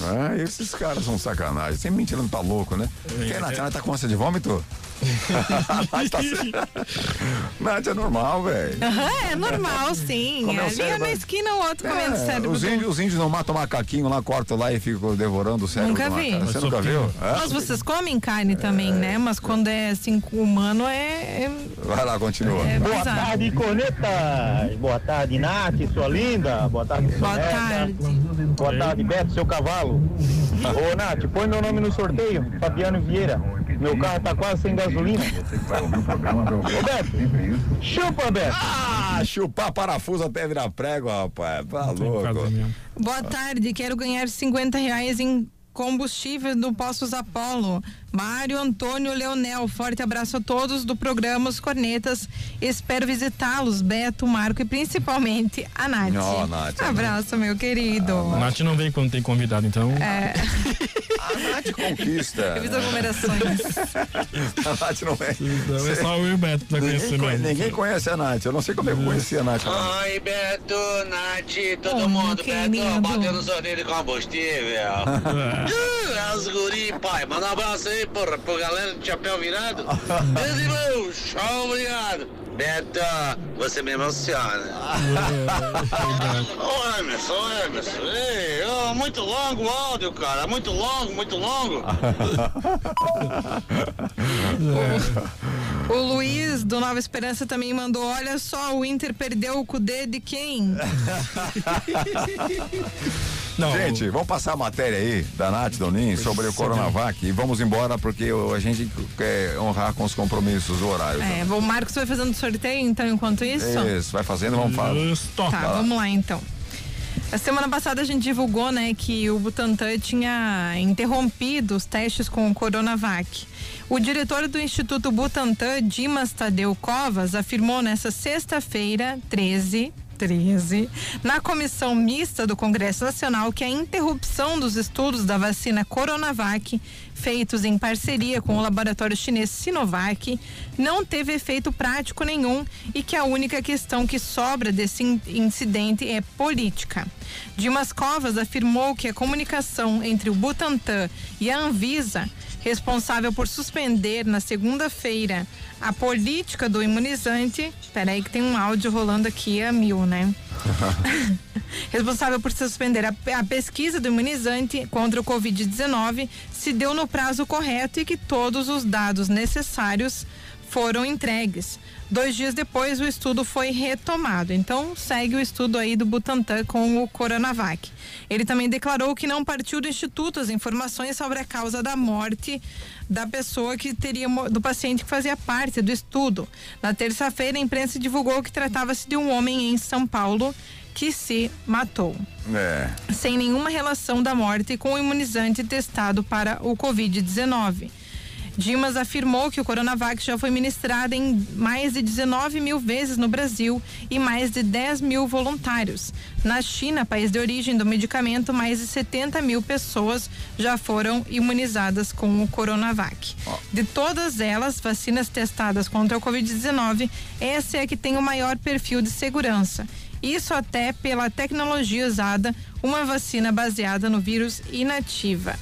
Ah, esses caras são sacanagem. Sempre mentindo tá louco, né? Quem, Nath, Nath, tá com ânsia de vômito? Tá. Nath, é normal, velho. Aham, é normal, sim. Como é o Ali é na esquina o outro comendo É, cérebro. os, índios, os índios não matam macaquinho lá, cortam lá e ficam devorando o cérebro. Nunca vi. Você nunca viu? É? Mas vocês comem carne também, né? Mas quando é assim com humano é. é- Vai lá, continua. É Boa bizarro. tarde, cornetas. Boa tarde, Nath, sua linda. Boa tarde, Boa Soneta. tarde. Boa tarde, Beto, seu cavalo. Ô, Nath, põe meu nome no sorteio. Fabiano Vieira. Meu carro tá quase sem gasolina. Ô, Beto, chupa, Beto. Ah, chupar parafuso até virar prego, rapaz. Tá louco. Boa tarde, quero ganhar 50 reais em combustível do Postos Apolo. Mário Antônio Leonel, forte abraço a todos do programa Os Cornetas. Espero visitá-los, Beto, Marco e principalmente a Nath. Ó, Nath, abraço, meu querido. Nath não vem quando tem convidado, então. É, A Nath conquista. eu fiz aglomerações. A Nath não é. Não, é só eu e o Beto pra Ninguém, conhecer conhe- ninguém conhece a Nath. Eu não sei como é que eu conheci a Nath. Oi, Beto, Nath, todo Oh, mundo. Beto, batendo sorteio de combustível. Ah, As guri, pai, manda um abraço aí, porra, pro galera de chapéu virado. Meus irmãos, tchau, obrigado. Beto, você me emociona. Ô, Emerson, ô, Emerson, ei, ô, muito longo o áudio, cara, muito longo, muito longo. O Luiz do Nova Esperança também mandou: olha só, o Inter perdeu o Cudê de quem? Gente, vamos passar a matéria aí da Nath Donin sobre o Coronavac e vamos embora porque o- a gente quer honrar com os compromissos do horário. É, o Marcos vai fazendo sorteio, então, enquanto isso? Isso, vai fazendo, vamos falar. Tá, vamos lá então. A semana passada a gente divulgou, né, que o Butantan tinha interrompido os testes com o Coronavac. O diretor do Instituto Butantan, Dimas Tadeu Covas, afirmou nessa sexta-feira, 13 13, na comissão mista do Congresso Nacional que a interrupção dos estudos da vacina Coronavac, feitos em parceria com o laboratório chinês Sinovac, não teve efeito prático nenhum e que a única questão que sobra desse in- incidente é política. Dimas Covas afirmou que a comunicação entre o Butantan e a Anvisa responsável por suspender na segunda-feira a política do imunizante. Peraí, que tem um áudio rolando aqui a mil, né? responsável por suspender a, a pesquisa do imunizante contra o Covid-19 se deu no prazo correto e que todos os dados necessários foram entregues. Dois dias depois, o estudo foi retomado. Então, segue o estudo aí do Butantan com o Coronavac. Ele também declarou que não partiu do Instituto as informações sobre a causa da morte da pessoa que teria, do paciente que fazia parte do estudo. Na terça-feira, a imprensa divulgou que tratava-se de um homem em São Paulo que se matou É. sem nenhuma relação da morte com o imunizante testado para o Covid-19. Dimas afirmou que o Coronavac já foi ministrado em mais de 19 mil vezes no Brasil e mais de 10 mil voluntários. Na China, país de origem do medicamento, mais de 70 mil pessoas já foram imunizadas com o Coronavac. De todas elas, vacinas testadas contra o Covid-19, essa é a que tem o maior perfil de segurança. Isso até pela tecnologia usada, uma vacina baseada no vírus inativa.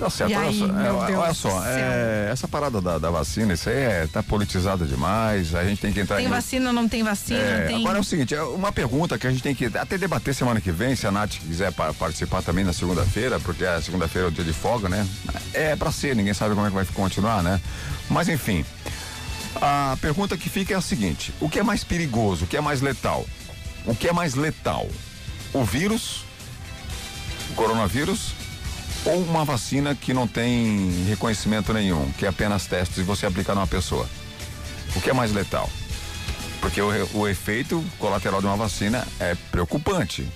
Tá certo, olha aí, só, é, olha só, é, essa parada da, da vacina, isso aí é, tá politizado demais, a gente tem que entrar Tem em... vacina, não tem vacina, É, tem. Agora é o seguinte, é uma pergunta que a gente tem que até debater semana que vem, se a Nath quiser pa- participar também na segunda-feira, porque a segunda-feira é o dia de folga, né? É pra ser, ninguém sabe como é que vai continuar, né? Mas enfim, a pergunta que fica é a seguinte: o que é mais perigoso, o que é mais letal? O que é mais letal? O vírus, o coronavírus, ou uma vacina que não tem reconhecimento nenhum, que é apenas testes e você aplicar numa pessoa? O que é mais letal? Porque o, o efeito colateral de uma vacina é preocupante.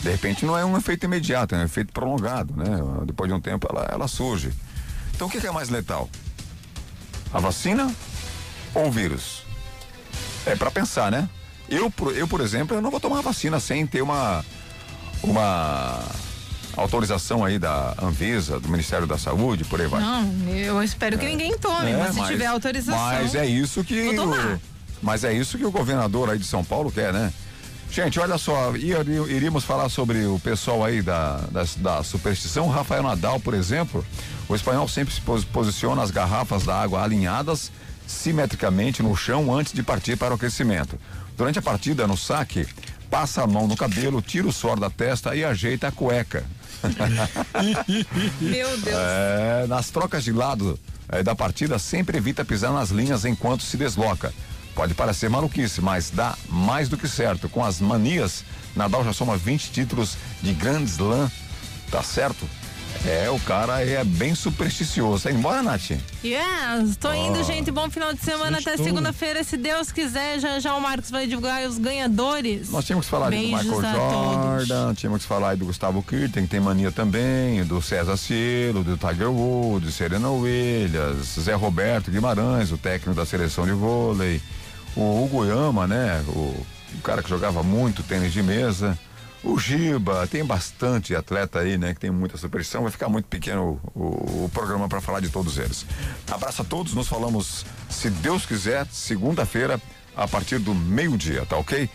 De repente não é um efeito imediato, é um efeito prolongado, né? Depois de um tempo ela, ela surge. Então o que que é mais letal? A vacina ou o vírus? É para pensar, né? Eu, eu, por exemplo, eu não vou tomar vacina sem ter uma uma autorização aí da Anvisa, do Ministério da Saúde, por aí vai. Não, eu espero que ninguém tome, É, mas se tiver autorização. Mas é isso que o, mas é isso que o governador aí de São Paulo quer, né? Gente, olha só, iríamos falar sobre o pessoal aí da, da, da superstição. Rafael Nadal, por exemplo, o espanhol sempre se pos- posiciona as garrafas da água alinhadas simetricamente no chão antes de partir para o aquecimento. Durante a partida, no saque, passa a mão no cabelo, tira o suor da testa e ajeita a cueca. Meu Deus. É, nas trocas de lado eh, da partida, sempre evita pisar nas linhas enquanto se desloca. Pode parecer maluquice, mas dá mais do que certo. Com as manias, Nadal já soma 20 títulos de Grand Slam, tá certo? É, o cara é bem supersticioso. Tá indo embora, Nath? Yes, tô indo, Ó. gente. Bom final de semana até segunda-feira, se Deus quiser. Já já o Marcos vai divulgar os ganhadores. Nós tínhamos que falar aí do Beijos Michael a todos. Jordan, tínhamos que falar aí do Gustavo Kirten, que tem mania também, do César Cielo, do Tiger Woods, Serena Williams, Zé Roberto Guimarães, o técnico da seleção de vôlei, o Hugo Yama, né? O, o cara que jogava muito tênis de mesa. O Giba, tem bastante atleta aí, né? Que tem muita superstição. Vai ficar muito pequeno o, o- o programa para falar de todos eles. Abraço a todos, nos falamos, se Deus quiser, segunda-feira, a partir do meio-dia, tá ok?